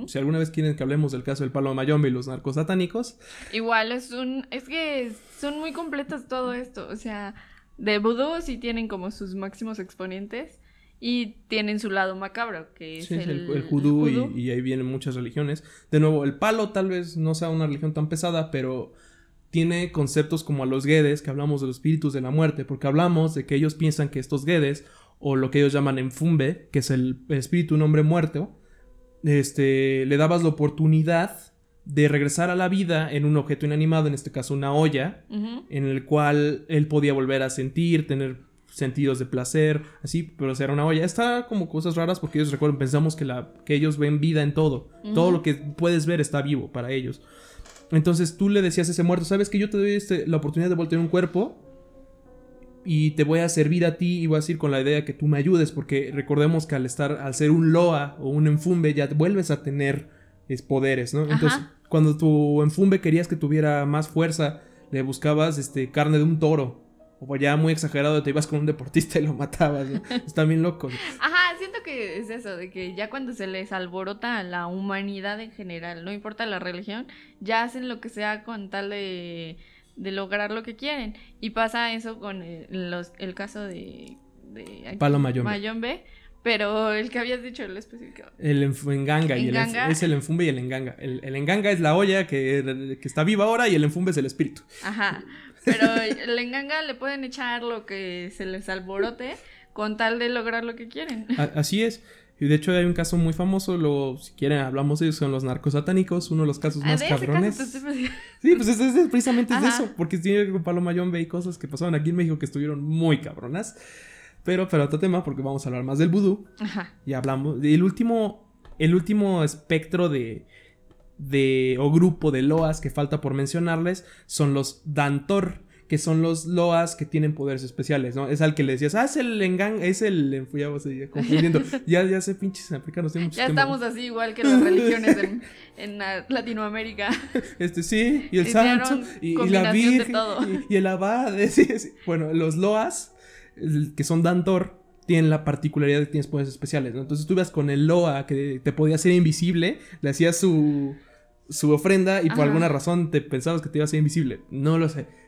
Si alguna vez quieren que hablemos del caso del palo mayombe y los narcos satánicos. Igual es un. Es que son muy completos todo esto. O sea, de vudú sí tienen como sus máximos exponentes. Y tienen su lado macabro, que es el, el, judú, Y, ahí vienen muchas religiones. De nuevo, el palo tal vez no sea una religión tan pesada, pero tiene conceptos como a los guedes, que hablamos de los espíritus de la muerte, porque hablamos de que ellos piensan que estos guedes, o lo que ellos llaman enfumbe, que es el espíritu de un hombre muerto, este, le dabas la oportunidad de regresar a la vida en un objeto inanimado, en este caso una olla, en el cual él podía volver a sentir, tener sentidos de placer, así, pero era una olla. Está como cosas raras porque ellos recuerdan, pensamos que, la, que ellos ven vida en todo. Todo lo que puedes ver está vivo para ellos. Entonces tú le decías a ese muerto, ¿sabes que yo te doy este, la oportunidad de volver un cuerpo? Y te voy a servir a ti y voy a decir con la idea de que tú me ayudes, porque recordemos que al estar, al ser un loa o un enfumbe, ya vuelves a tener es, poderes, ¿no? Entonces, cuando tu enfumbe querías que tuviera más fuerza, le buscabas este, carne de un toro. O ya muy exagerado, te ibas con un deportista y lo matabas. ¿no? Está bien loco. Ajá, siento que es eso, de que ya cuando se les alborota a la humanidad en general, no importa la religión, ya hacen lo que sea con tal de de lograr lo que quieren. Y pasa eso con el, los, el caso de, de Palo Mayombe. Pero el que habías dicho, el específico. El enganga, y el es el enfumbe y el enganga. El, el enganga es la olla que, que, está viva ahora y el enfumbe es el espíritu. Ajá. Pero el enganga le pueden echar lo que se les alborote con tal de lograr lo que quieren. así es. Y de hecho hay un caso muy famoso, lo, si quieren hablamos de ellos, son los narcos satánicos, uno de los casos ah, más cabrones. sí, pues es, precisamente es de eso, porque tiene con Palo Mayombe y cosas que pasaban aquí en México que estuvieron muy cabronas. Pero para otro tema, porque vamos a hablar más del vudú. Ajá. Y hablamos del último, el último espectro de, de, o grupo de loas que falta por mencionarles, son los Dantor que son los Loas que tienen poderes especiales, ¿no? Es al que le decías, ah, es el Engang, es el. Ya ya confundiendo. ya, ya sé, pinches africanos. Ya estamos así, igual que las religiones en, Latinoamérica. Este sí, y el santo, y, la virgen, y, el abad. Sí, Bueno, los Loas, que son Dantor, tienen la particularidad de que tienes poderes especiales, ¿no? Entonces tú ibas con el Loa que te podía hacer invisible, le hacías su, su ofrenda y por alguna razón te pensabas que te iba a ser invisible. No lo sé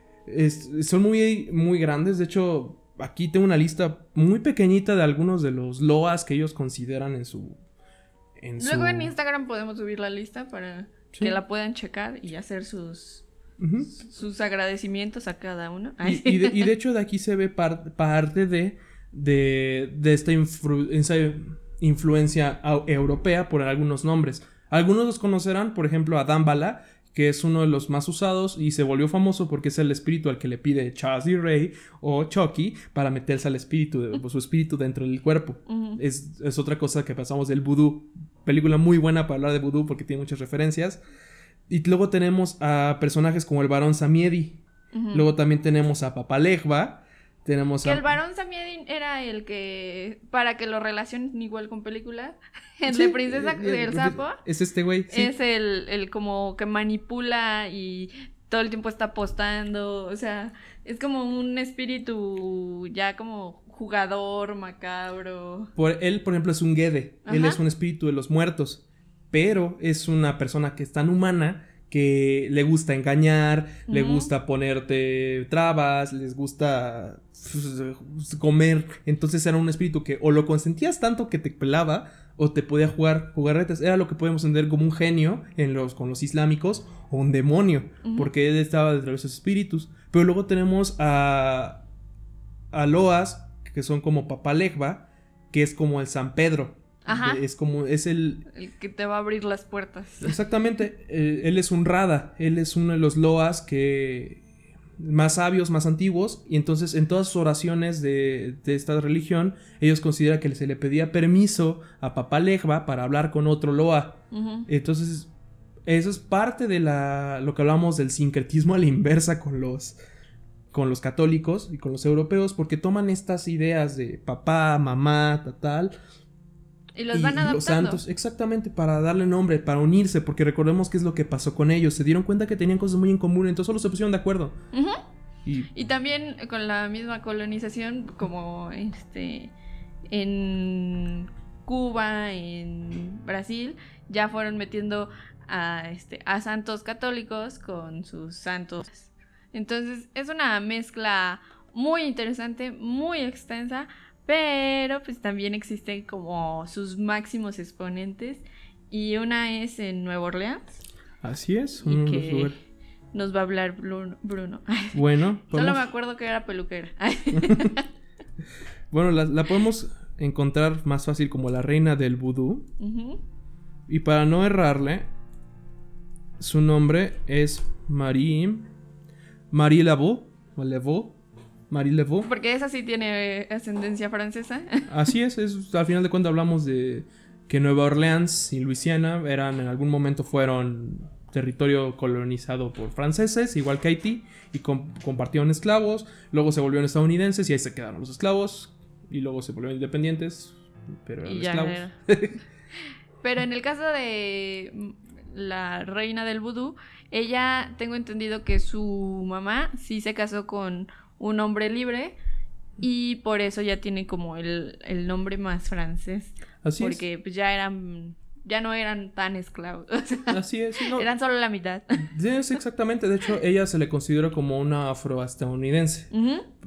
son muy, muy grandes. De hecho, aquí tengo una lista muy pequeñita de algunos de los loas que ellos consideran en su. Luego en Instagram podemos subir la lista para que la puedan checar y hacer sus. Sus agradecimientos a cada uno. Y, de, hecho de aquí se ve parte de, de, esta influencia europea por algunos nombres. Algunos los conocerán, por ejemplo, a que es uno de los más usados y se volvió famoso porque es el espíritu al que le pide Charles D. Ray o Chucky para meterse al espíritu, de, su espíritu dentro del cuerpo. es, otra cosa que pasamos del vudú. Película muy buena para hablar de vudú porque tiene muchas referencias. Y luego tenemos a personajes como el varón Samiedi. Luego también tenemos a Papalejba, tenemos que el varón Samiedin era el que, para que lo relacionen igual con película, el de Princesa eh, del Sapo. Es este güey. Es el, el como que manipula y todo el tiempo está apostando, o sea, es como un espíritu ya como jugador, macabro. Por, él, por ejemplo, es un Gede, él es un espíritu de los muertos, pero es una persona que es tan humana que le gusta engañar, le gusta ponerte trabas, les gusta pues, comer. Entonces era un espíritu que o lo consentías tanto que te pelaba o te podía jugar jugarretes. Era lo que podemos entender como un genio en los, con los islámicos o un demonio, porque él estaba detrás de esos espíritus. Pero luego tenemos a, a Loas, que son como Papalegba, que es como el San Pedro. Ajá. Es como, es el... El que te va a abrir las puertas. Exactamente. Eh, él es un Rada. Él es uno de los Loas que... Más sabios, más antiguos. Y entonces en todas sus oraciones de, esta religión, ellos consideran que se le pedía permiso a Papá Legba para hablar con otro Loa. Entonces, eso es parte de la, lo que hablamos del sincretismo a la inversa con los, con los católicos y con los europeos, porque toman estas ideas de papá, mamá, tal, y los van adaptando. Los santos, exactamente, para darle nombre, para unirse, porque recordemos qué es lo que pasó con ellos. Se dieron cuenta que tenían cosas muy en común, entonces solo se pusieron de acuerdo. y... también con la misma colonización, como este en Cuba, en Brasil, ya fueron metiendo a, este, a santos católicos con sus santos. Entonces es una mezcla muy interesante, muy extensa, pero pues también existen como sus máximos exponentes y una es en Nueva Orleans. Así es, y que nos va a hablar Bruno. Bueno, solo me acuerdo que era peluquera. bueno, la, podemos encontrar más fácil como la reina del vudú. Y para no errarle, su nombre es Marie Marie Laveau, Marie Laveau. Porque esa sí tiene ascendencia francesa. Así es, es, al final de cuentas hablamos de que Nueva Orleans y Luisiana eran en algún momento fueron territorio colonizado por franceses, igual que Haití, y com- compartieron esclavos, luego se volvieron estadounidenses y ahí se quedaron los esclavos, y luego se volvieron independientes, pero eran ya esclavos. era. Pero en el caso de la reina del vudú, ella, tengo entendido que su mamá sí se casó con un hombre libre y por eso ya tiene como el, el nombre más francés. Así porque pues ya eran, ya no eran tan esclavos. o sea, es, así es, no, eran solo la mitad. sí, es exactamente, de hecho ella se le considera como una afroestadounidense.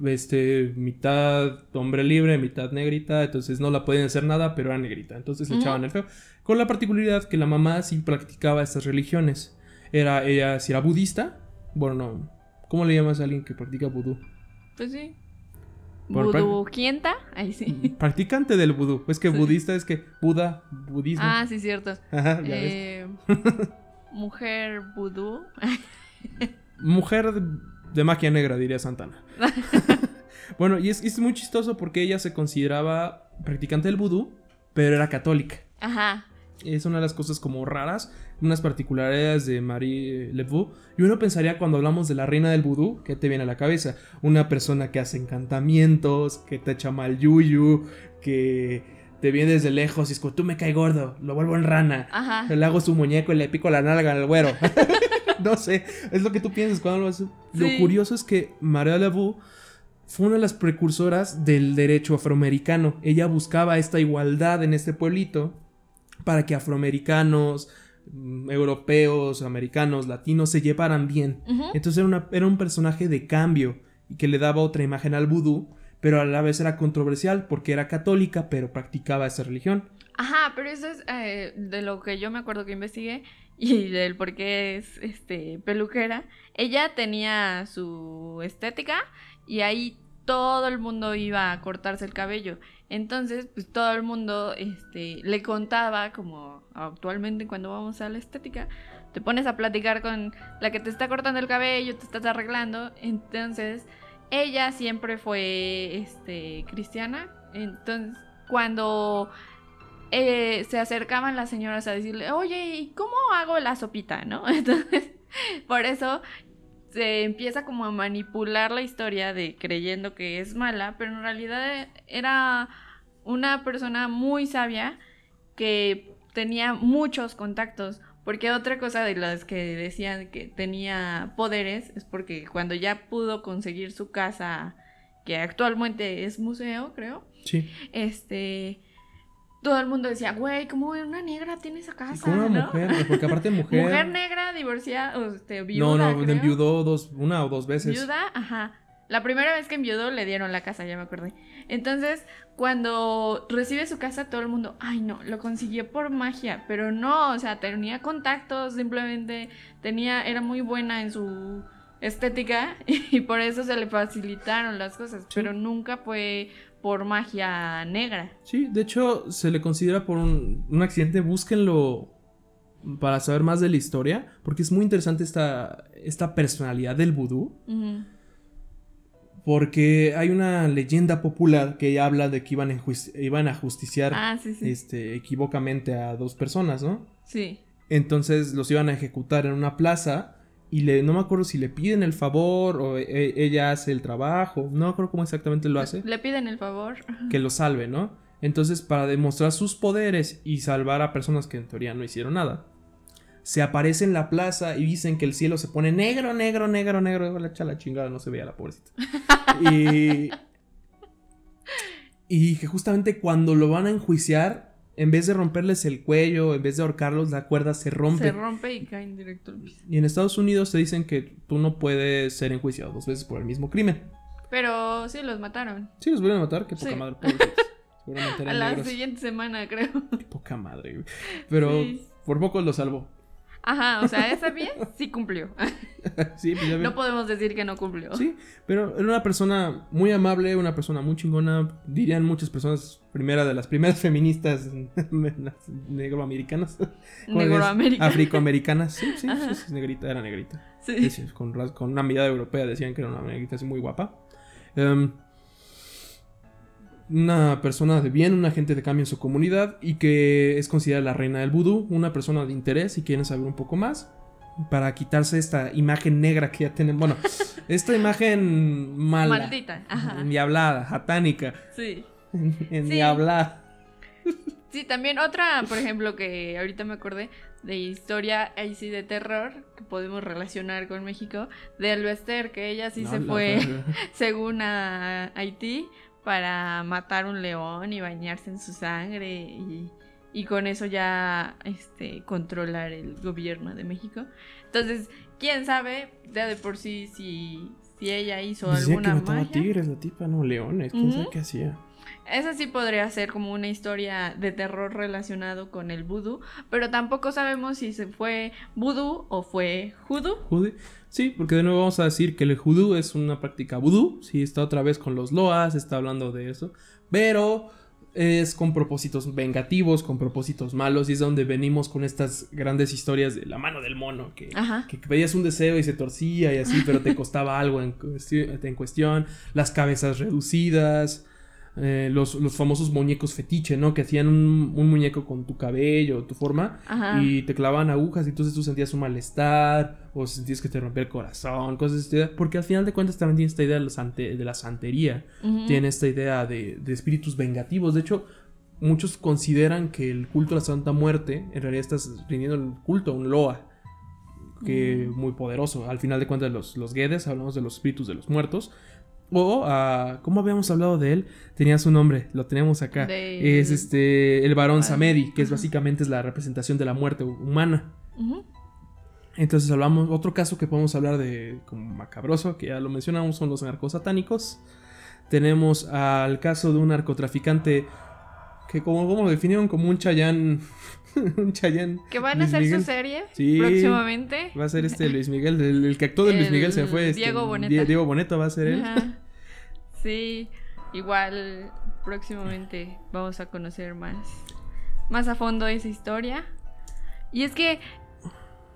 Este, mitad hombre libre, mitad negrita, entonces no la podían hacer nada, pero era negrita, entonces le echaban el feo. Con la particularidad que la mamá sí practicaba estas religiones. Era, ella si era budista, bueno, no, ¿cómo le llamas a alguien que practica vudú? Pues sí. Por prac- Buduquienta, ahí sí. Practicante del vudú, es que Sí. budista es que Buda, budismo. Ah, sí, cierto. Ajá, ya ves. Eh, mujer vudú. Mujer de, de magia negra, diría Santana. bueno, y es, es muy chistoso porque ella se consideraba practicante del vudú, pero era católica. Ajá. Es una de las cosas como raras, unas particularidades de Marie Leveau. Y uno pensaría cuando hablamos de la reina del vudú, ¿qué te viene a la cabeza? Una persona que hace encantamientos, que te echa mal yuyu, que te viene desde lejos y es como tú me cae gordo, lo vuelvo en rana. Ajá. Le hago su muñeco y le pico la nalga al güero. no sé, es lo que tú piensas cuando lo haces. Lo curioso es que Marie Leveau fue una de las precursoras del derecho afroamericano. Ella buscaba esta igualdad en este pueblito para que afroamericanos, europeos, americanos, latinos se llevaran bien. Entonces era, una- era un personaje de cambio y que le daba otra imagen al vudú, pero a la vez era controversial porque era católica, pero practicaba esa religión. Ajá, pero eso es eh, de lo que yo me acuerdo que investigué y del por qué es este peluquera. Ella tenía su estética y ahí todo el mundo iba a cortarse el cabello. Entonces, pues todo el mundo este, le contaba, como actualmente cuando vamos a la estética, te pones a platicar con la que te está cortando el cabello, te estás arreglando. Entonces, ella siempre fue este, cristiana. Entonces, cuando eh, se acercaban las señoras a decirle, oye, ¿y cómo hago la sopita? ¿No? Entonces, por eso se empieza como a manipular la historia de creyendo que es mala, pero en realidad era una persona muy sabia que tenía muchos contactos. Porque otra cosa de las que decían que tenía poderes es porque cuando ya pudo conseguir su casa, que actualmente es museo, creo, Sí. este todo el mundo decía, güey, ¿cómo una negra tiene esa casa? como una ¿no? mujer, porque aparte mujer. Mujer negra, divorciada, o este, no, viuda. no, creo. enviudó dos, una o dos veces. Viuda, ajá. La primera vez que enviudó le dieron la casa, ya me acordé. Entonces, cuando recibe su casa, todo el mundo, ay no, lo consiguió por magia. Pero no, o sea, tenía contactos, simplemente tenía, era muy buena en su estética y por eso se le facilitaron las cosas. Pero nunca fue por magia negra. Sí, de hecho se le considera por un, un accidente. Búsquenlo para saber más de la historia, porque es muy interesante esta, esta personalidad del vudú. Porque hay una leyenda popular que habla de que iban a, iban a justiciar Ah, sí, sí. este, equivocamente a dos personas, ¿no? Sí. Entonces los iban a ejecutar en una plaza y le, no me acuerdo si le piden el favor o e- ella hace el trabajo, no me acuerdo cómo exactamente lo hace, Le piden el favor. que lo salve, ¿no? Entonces para demostrar sus poderes y salvar a personas que en teoría no hicieron nada, se aparece en la plaza y dicen que el cielo se pone negro, negro, negro, negro, la chingada, no se veía la pobrecita. y, y que justamente cuando lo van a enjuiciar, en vez de romperles el cuello, en vez de ahorcarlos, la cuerda se rompe. Se rompe y caen directo al piso. Y en Estados Unidos te dicen que tú no puedes ser enjuiciado dos veces por el mismo crimen. Pero sí, los mataron. Sí, los vuelven a matar, qué poca Sí. madre. Seguramente A eran la negros. siguiente semana, creo. Qué poca madre, güey. Pero Sí. por poco lo salvó. Ajá, o sea, esa bien sí cumplió. sí, pues ya. No podemos decir que no cumplió. Sí, pero era una persona muy amable, una persona muy chingona. Dirían muchas personas, primera de las primeras feministas negroamericanas. Negroamérica. Afroamericanas. Sí, sí, sí, sí, negrita, era negrita. Sí. Sí, con, con una mirada europea decían que era una negrita así muy guapa. Em, una persona de bien, un agente de cambio en su comunidad y que es considerada la reina del vudú, una persona de interés si quieren saber un poco más. para quitarse esta imagen negra que ya tienen. Bueno, esta imagen mala. Maldita. Ajá. Endiablada, satánica. Sí. Endiablada. Sí, también otra, por ejemplo, que ahorita me acordé de historia ahí sí de terror que podemos relacionar con México, de Alvester, que ella sí No, se fue verdad. según a Haití para matar un león y bañarse en su sangre y, y con eso ya este controlar el gobierno de México. Entonces, quién sabe, ya de por sí si si ella hizo Decía que alguna mataba magia. tigres la tipa, no leones. ¿Quién sabe qué hacía? Esa sí podría ser como una historia de terror relacionado con el vudú, pero tampoco sabemos si se fue vudú o fue judú. Sí, porque de nuevo vamos a decir que el judú es una práctica vudú. Sí, está otra vez con los loas, está hablando de eso. Pero es con propósitos vengativos, con propósitos malos. Y es donde venimos con estas grandes historias de la mano del mono. Que, que pedías un deseo y se torcía y así, pero te costaba algo en, en cuestión. Las cabezas reducidas. Eh, los, los famosos muñecos fetiche, ¿no? Que hacían un, un muñeco con tu cabello, tu forma, Ajá. y te clavaban agujas y entonces tú sentías un malestar o sentías que te rompía el corazón, cosas así. Porque al final de cuentas también tiene esta idea de la, sante- de la santería, tiene esta idea de, de espíritus vengativos. De hecho, muchos consideran que el culto a la Santa Muerte en realidad estás rindiendo el culto a un Loa. Que muy poderoso. Al final de cuentas, los, los Guedes, hablamos de los espíritus de los muertos. O, ah, ¿cómo habíamos hablado de él? Tenía su nombre, lo tenemos acá. De- Es este, el varón Samedi, que es básicamente es la representación de la muerte humana. Entonces hablamos, otro caso que podemos hablar de como macabroso, que ya lo mencionamos, son los narcosatánicos. Tenemos al caso de un narcotraficante que como, como lo definieron como un chayán, un chayán. Que van a hacer Miguel. su serie Sí. próximamente. Va a ser este Luis Miguel, el, el que actuó de Luis El Miguel se fue. este, Diego Boneta. Die- Diego Boneta va a ser él. Ajá. Sí, igual próximamente vamos a conocer más, más a fondo esa historia. Y es que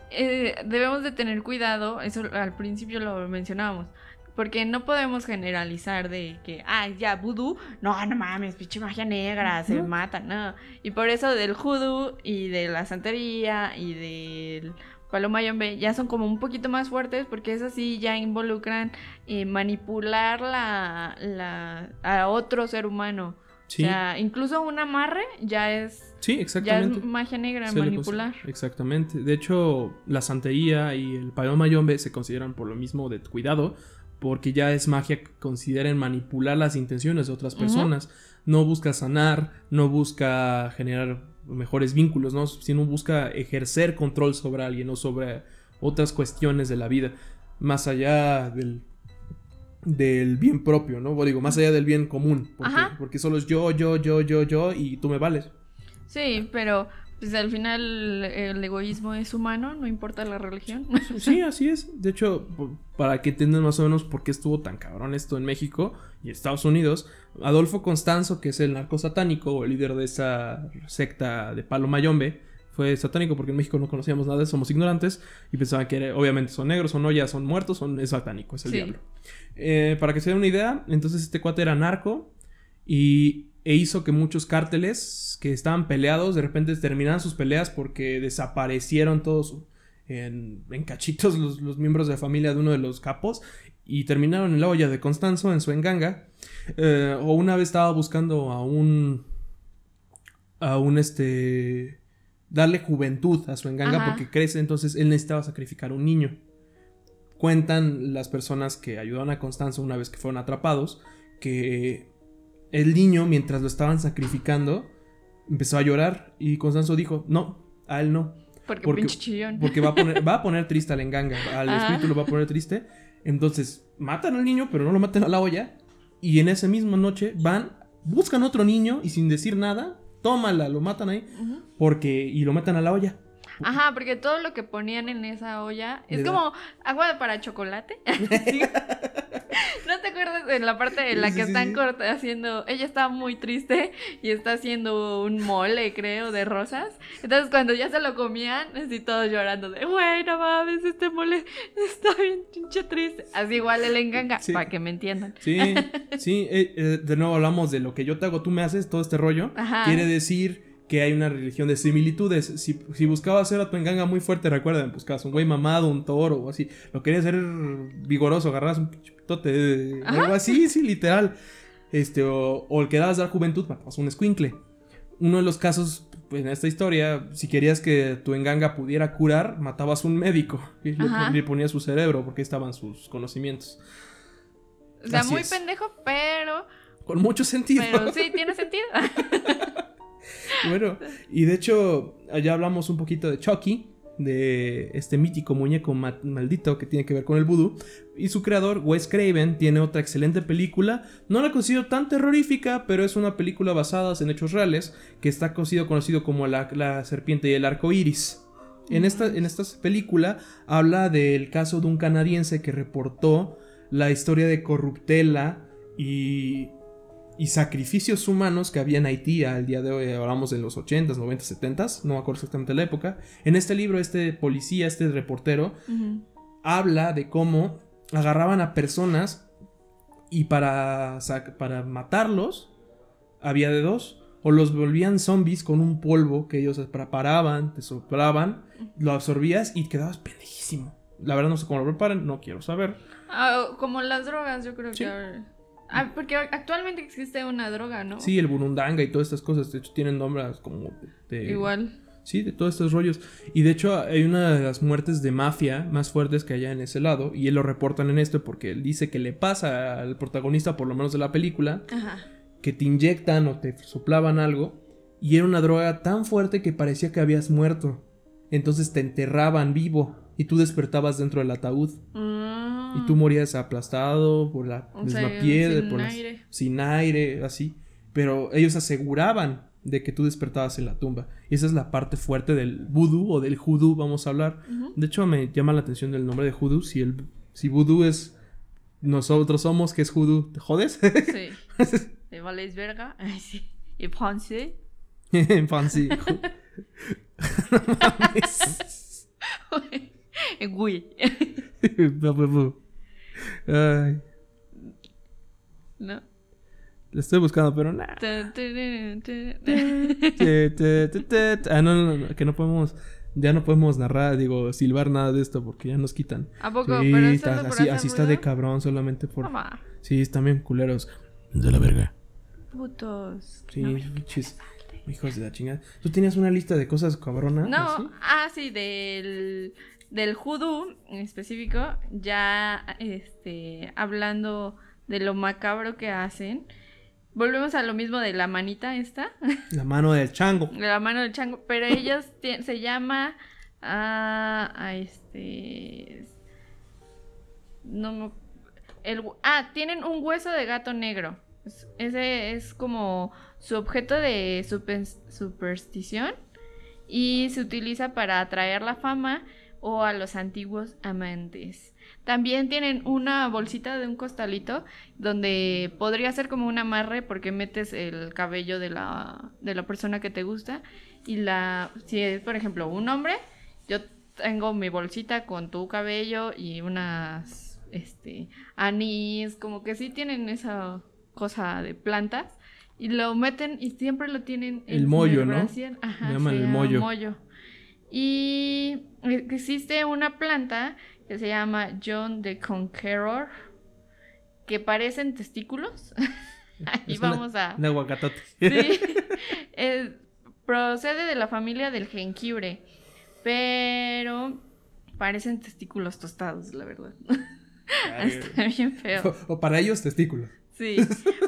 eh, debemos de tener cuidado, eso al principio lo mencionábamos, porque no podemos generalizar de que, ah, ya, vudú, no, no mames, pinche magia negra, se No. matan, no. Y por eso del judú y de la santería y del Paloma Yombe ya son como un poquito más fuertes porque esas sí ya involucran eh, manipular la, la, a otro ser humano. Sí, O sea, incluso un amarre ya es, sí, ya exactamente. es magia negra, Se manipular. Exactamente. De hecho, la santería y el payón mayombe se consideran por lo mismo de cuidado, porque ya es magia que consideran manipular las intenciones de otras personas. No busca sanar, no busca generar mejores vínculos, ¿no? Sino busca ejercer control sobre alguien o sobre otras cuestiones de la vida, más allá del del bien propio, ¿no? O digo, más allá del bien común, porque, porque solo es yo, yo, yo, yo, yo y tú me vales. Sí, pero pues al final el egoísmo es humano, no importa la religión. Sí, así es. De hecho, para que entiendan más o menos por qué estuvo tan cabrón esto en México y Estados Unidos, Adolfo Constanzo, que es el narco satánico o el líder de esa secta de Palo Mayombe, fue satánico porque en México no conocíamos nada, somos ignorantes y pensaban que era- obviamente son negros, son ya son muertos, son, es satánico, es el Sí. diablo. Eh, para que se den una idea, entonces este cuate era narco y, e hizo que muchos cárteles que estaban peleados de repente terminaran sus peleas porque desaparecieron todos en, en cachitos los, los miembros de la familia de uno de los capos y terminaron en la olla de Constanzo en su enganga. Eh, o una vez estaba buscando a un a un este darle juventud a su enganga Ajá. porque crece, entonces él necesitaba sacrificar a un niño. Cuentan las personas que ayudaron a Constanzo una vez que fueron atrapados que el niño mientras lo estaban sacrificando empezó a llorar y Constanzo dijo, "No, a él no." Porque, Porque- pinche chillón. Porque va a poner, va a poner triste al enganga. Al espíritu lo va a poner triste. Entonces, matan al niño, pero no lo maten a la olla. Y en esa misma noche van, buscan otro niño y sin decir nada, tómala, lo matan ahí. Porque, y lo matan a la olla. Ajá, porque todo lo que ponían en esa olla es como agua para chocolate. Sí. ¿No te acuerdas de la parte en la Sí, que sí, están corta- haciendo, ella está muy triste y está haciendo un mole, creo, de rosas. Entonces cuando ya se lo comían, así todos llorando de, güey, no mames, este mole está bien pinche triste. Así igual el enganga, para que me entiendan. Sí, sí. eh, eh, de nuevo hablamos de lo que yo te hago, tú me haces, todo este rollo. Ajá. Quiere decir que hay una religión de similitudes. Si, si buscabas hacer a tu enganga muy fuerte, recuerden, buscabas un güey mamado, un toro o así. Lo querías hacer vigoroso, agarras un pitote, algo así, sí, literal. Este, o, o el que dabas dar juventud, matabas un escuincle. Uno de los casos pues, en esta historia, si querías que tu enganga pudiera curar, matabas un médico y le, le ponías su cerebro porque estaban sus conocimientos. O sea, muy pendejo, pero. Con mucho sentido. Pero sí, tiene sentido. bueno, y de hecho, allá hablamos un poquito de Chucky, de este mítico muñeco maldito que tiene que ver con el vudú. Y su creador, Wes Craven, tiene otra excelente película. No la considero tan terrorífica, pero es una película basada en hechos reales que está conocido, conocido como la, serpiente y el arco iris. En esta, en esta película habla del caso de un canadiense que reportó la historia de corruptela y y sacrificios humanos que había en Haití al día de hoy, hablamos de los 80s, 90s, 70s, no me acuerdo exactamente la época. En este libro, este policía, este reportero, habla de cómo agarraban a personas y para, para matarlos había de dos. O los volvían zombies con un polvo que ellos preparaban, te soplaban, lo absorbías y quedabas pendejísimo. La verdad no sé cómo lo preparan, no quiero saber. Ah, como las drogas, yo creo que... Ah, porque actualmente existe una droga, ¿no? Sí, el burundanga y todas estas cosas. De hecho, tienen nombres como de. Igual. Sí, de todos estos rollos. Y de hecho, hay una de las muertes de mafia más fuertes que hay en ese lado. Y él lo reportan en esto porque él dice que le pasa al protagonista, por lo menos de la película, que te inyectan o te soplaban algo. Y era una droga tan fuerte que parecía que habías muerto. Entonces te enterraban vivo y tú despertabas dentro del ataúd. Y tú morías aplastado por la misma piedra, sin, aire. sin aire, así. Pero ellos aseguraban de que tú despertabas en la tumba. Y esa es la parte fuerte del vudú o del judú, vamos a hablar. De hecho, me llama la atención el nombre de judú. Si el si vudú es nosotros somos, que es judú, ¿te jodes? Sí. ¿Te vales verga? sí. ¿Y francés? en francés. no mames. Güey. Ay. No. Le estoy buscando, pero nada. ah, no, no, no, que no podemos. Ya no podemos narrar, digo, silbar nada de esto porque ya nos quitan. ¿A poco? Sí, ¿Pero está, así, así está de cabrón solamente por. Sí, están bien culeros. De la verga. Putos. Sí, chis. Hijos de la chingada. ¿Tú tenías una lista de cosas cabronas? No, ah, sí, del del judú en específico, ya este, hablando de lo macabro que hacen, volvemos a lo mismo de la manita esta. La mano del chango. La mano del chango, pero ellos se llama a, este no el, ah, tienen un hueso de gato negro. Ese es como su objeto de superstición y se utiliza para atraer la fama o a los antiguos amantes. También tienen una bolsita de un costalito donde podría ser como un amarre porque metes el cabello de la, de la persona que te gusta y la, si es por ejemplo un hombre, yo tengo mi bolsita con tu cabello y unas, este, anís, como que sí tienen esa cosa de plantas y lo meten y siempre lo tienen en el mollo, ¿no? Ajá, llaman el mollo. Y existe una planta que se llama John the Conqueror, que parecen testículos. Ahí vamos a... Un aguacatote. Sí. procede de la familia del jengibre, pero parecen testículos tostados, la verdad. Está bien feo. O, para ellos testículos. Sí,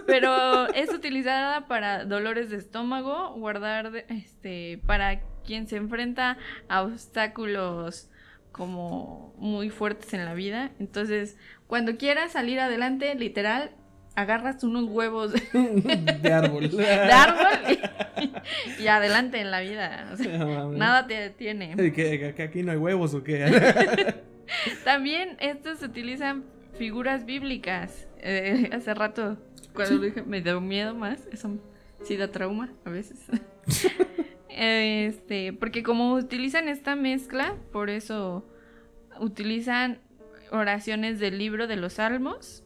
pero es utilizada para dolores de estómago, guardar, este, para quien se enfrenta a obstáculos como muy fuertes en la vida. Entonces, cuando quieras salir adelante, literal, agarras unos huevos de árbol. de árbol y, adelante en la vida. nada te detiene. ¿Que, aquí no hay huevos o qué? También estos se utilizan figuras bíblicas. Eh, hace rato, cuando dije, me dio miedo más. Eso sí da trauma a veces. Este, porque como utilizan esta mezcla, por eso utilizan oraciones del libro de los salmos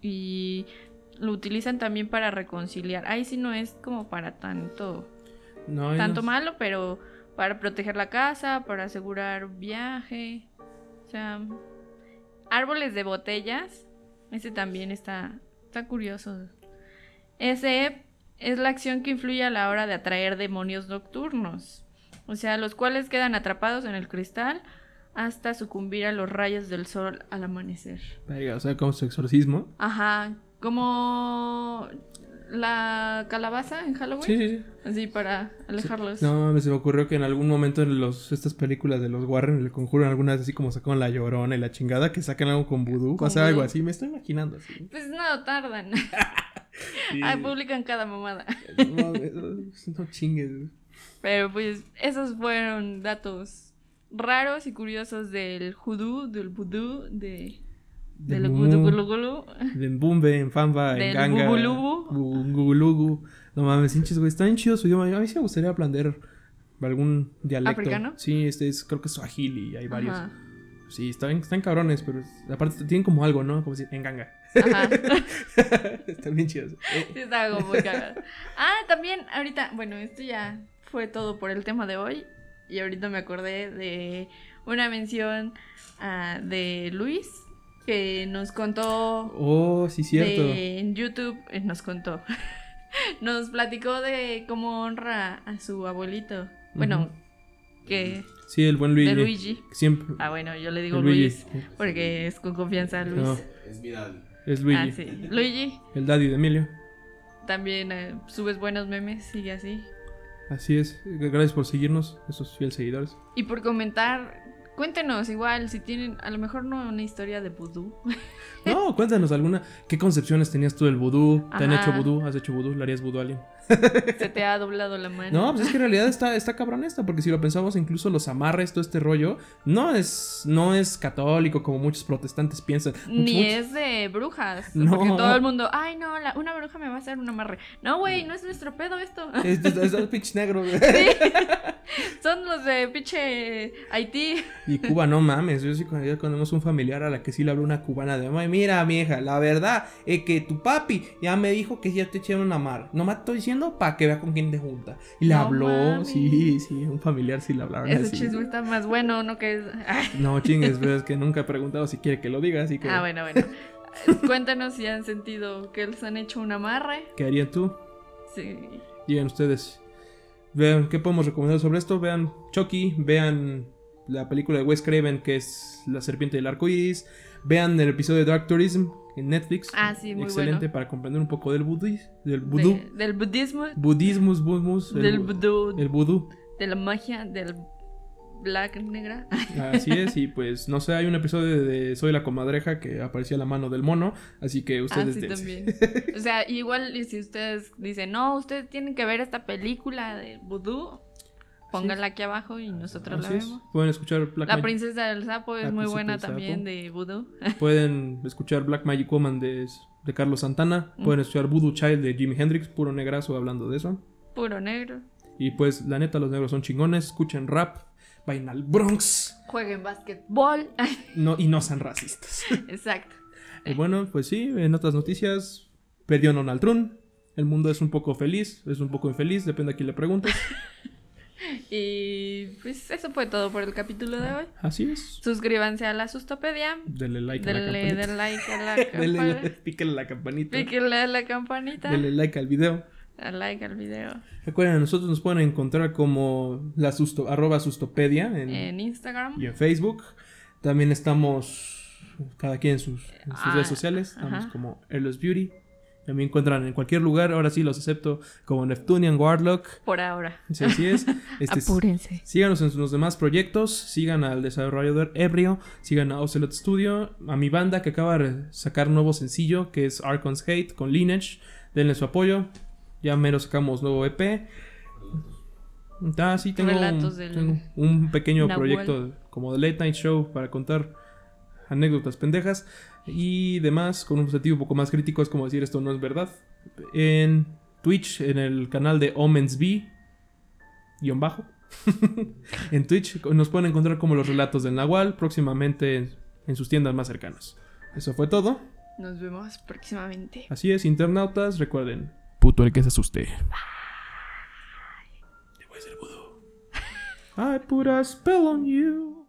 y lo utilizan también para reconciliar. Ahí sí no es como para tanto. No, tanto no- malo, pero para proteger la casa, para asegurar un viaje. O sea, árboles de botellas. Ese también está, está curioso. Ese es la acción que influye a la hora de atraer demonios nocturnos. O sea, los cuales quedan atrapados en el cristal hasta sucumbir a los rayos del sol al amanecer. O sea, como su exorcismo. Ajá, como la calabaza en Halloween. Sí, sí, sí. Así para alejarlos. No, me se me ocurrió que en algún momento en los estas películas de los Warren le conjuran algunas así como sacaron la llorona y la chingada que sacan algo con vudú. O sea, algo así. Me estoy imaginando así. Pues no tardan. Ay, publican cada mamada. No, chingues. Pero pues esos fueron datos raros y curiosos del hoodoo, del vudú, de, Del del mumú, gulu gulu gulu. De Mbumbe, en Famba, en Del Ganga. Gugulugu. No mames, hinches, güey. Está bien chido su idioma. A mí sí me gustaría aprender algún dialecto. ¿Africano? Sí, este es, creo que es Swahili y hay varios. Ajá. Sí, están, están cabrones, pero aparte tienen como algo, ¿no? Como decir, en ganga. Ajá. están bien chidos. Eh, Sí, estaba como muy cagado. Ah, también ahorita, bueno, esto ya fue todo por el tema de hoy. Y ahorita me acordé de una mención ah, de Luis que nos contó Oh, sí, cierto. de- en YouTube, eh, nos contó. nos platicó de cómo honra a su abuelito. Bueno, que Sí, el buen Luigi. de Luigi. Siempre. Ah, bueno, yo le digo Luigi. Luis porque es con confianza Luis. No, Es mi daddy. Es Luigi. Ah, sí. Luigi, El daddy de Emilio. también eh, subes buenos memes, sigue así. Así es. Gracias por seguirnos, esos fieles seguidores. Y por comentar, cuéntenos igual si tienen, a lo mejor no una historia de vudú. No, cuéntanos alguna. ¿Qué concepciones tenías tú del vudú? ¿Te han hecho vudú? ¿Has hecho vudú? ¿Le harías vudú a alguien? Se te ha doblado la mano. No, pues es que en realidad está, está cabrón esta, porque si lo pensamos, incluso los amarres, todo este rollo, no es, no es católico como muchos protestantes piensan. Ni Muchos- es de brujas. No. Porque todo el mundo, ay no, la- una bruja me va a hacer un amarre. No, güey, no es nuestro pedo esto. Es, es, es el pitch negro. güey. Son los de pinche Haití. Y Cuba, no mames. Yo sí cuando conocemos un familiar a la que sí le habló una cubana de, "Ay, mira, vieja, la verdad es que tu papi ya me dijo que ya te echaron una mar. No me estoy diciendo para que vea con quién te junta. Y le No habló, sí, sí, un familiar sí le hablaron Ese así. chisme está más bueno, ¿no? Que es... No, chingues, pero es que nunca he preguntado si quiere que lo diga, así que. Ah, bueno, bueno. Cuéntanos si han sentido que les han hecho un amarre. ¿Qué harían tú? Sí. Digan ustedes. Vean, ¿qué podemos recomendar sobre esto? Vean Chucky, vean la película de Wes Craven que es La serpiente del arco iris. Vean el episodio de Dark Tourism en Netflix. Ah, sí, muy Excelente bueno. para comprender un poco del vudú. Del vudú. De- del budismo, Budismus, budmus. el del vudú, El vudú. de la magia, del black negra. Así es, y pues no sé, hay un episodio de Soy la comadreja que aparecía la mano del mono, así que Ah, ustedes sí, dense. también. O sea, igual si ustedes dicen, no, ustedes tienen que ver esta película de vudú, pónganla aquí abajo y nosotros Así la es. vemos. Pueden escuchar Black La princesa del sapo es La muy buena sapo. también de vudú. Pueden escuchar Black Magic Woman de, de Carlos Santana. Pueden escuchar Voodoo Child de Jimi Hendrix, puro negrazo hablando de eso. Puro negro. Y pues, la neta, los negros son chingones. Escuchen rap, vayan al Bronx. Jueguen básquetbol. No, y no sean racistas. Exacto. y bueno, pues sí, en otras noticias, perdió Donald Trump. El mundo es un poco feliz, es un poco infeliz, depende a quién le preguntes. Y pues eso fue todo por el capítulo de hoy. Así es. Suscríbanse a la Sustopedia. Denle like a la Denle, campanita. denle like a la Denle, campanita. píquenle la campanita. Píquenle a la campanita. Denle like al video. Like al video. Recuerden, nosotros nos pueden encontrar como la susto, arroba sustopedia en, En Instagram. y en Facebook. También estamos cada quien en sus, en sus Ah, redes sociales. Estamos ajá. como Airless Beauty. También encuentran en cualquier lugar. Ahora sí los acepto como Neptunian Warlock. Por ahora. Sí, así es. Este, Apúrense. Síganos en los demás proyectos, sigan al desarrollador Ebrio, sigan a Ocelot Studio, a mi banda que acaba de sacar nuevo sencillo que es Archon's Hate con Lineage, denle su apoyo, ya mero sacamos nuevo EP. Ah, sí, tengo, Relatos un, del tengo un pequeño Nahual. proyecto como de Late Night Show para contar anécdotas pendejas y demás con un objetivo un poco más crítico, es como decir esto no es verdad. En Twitch, en el canal de Omens B, guion bajo. en Twitch nos pueden encontrar como los relatos del Nahual próximamente en, sus tiendas más cercanas. Eso fue todo. Nos vemos próximamente. Así es, internautas, recuerden. Puto el que se asuste. I put a spell on you.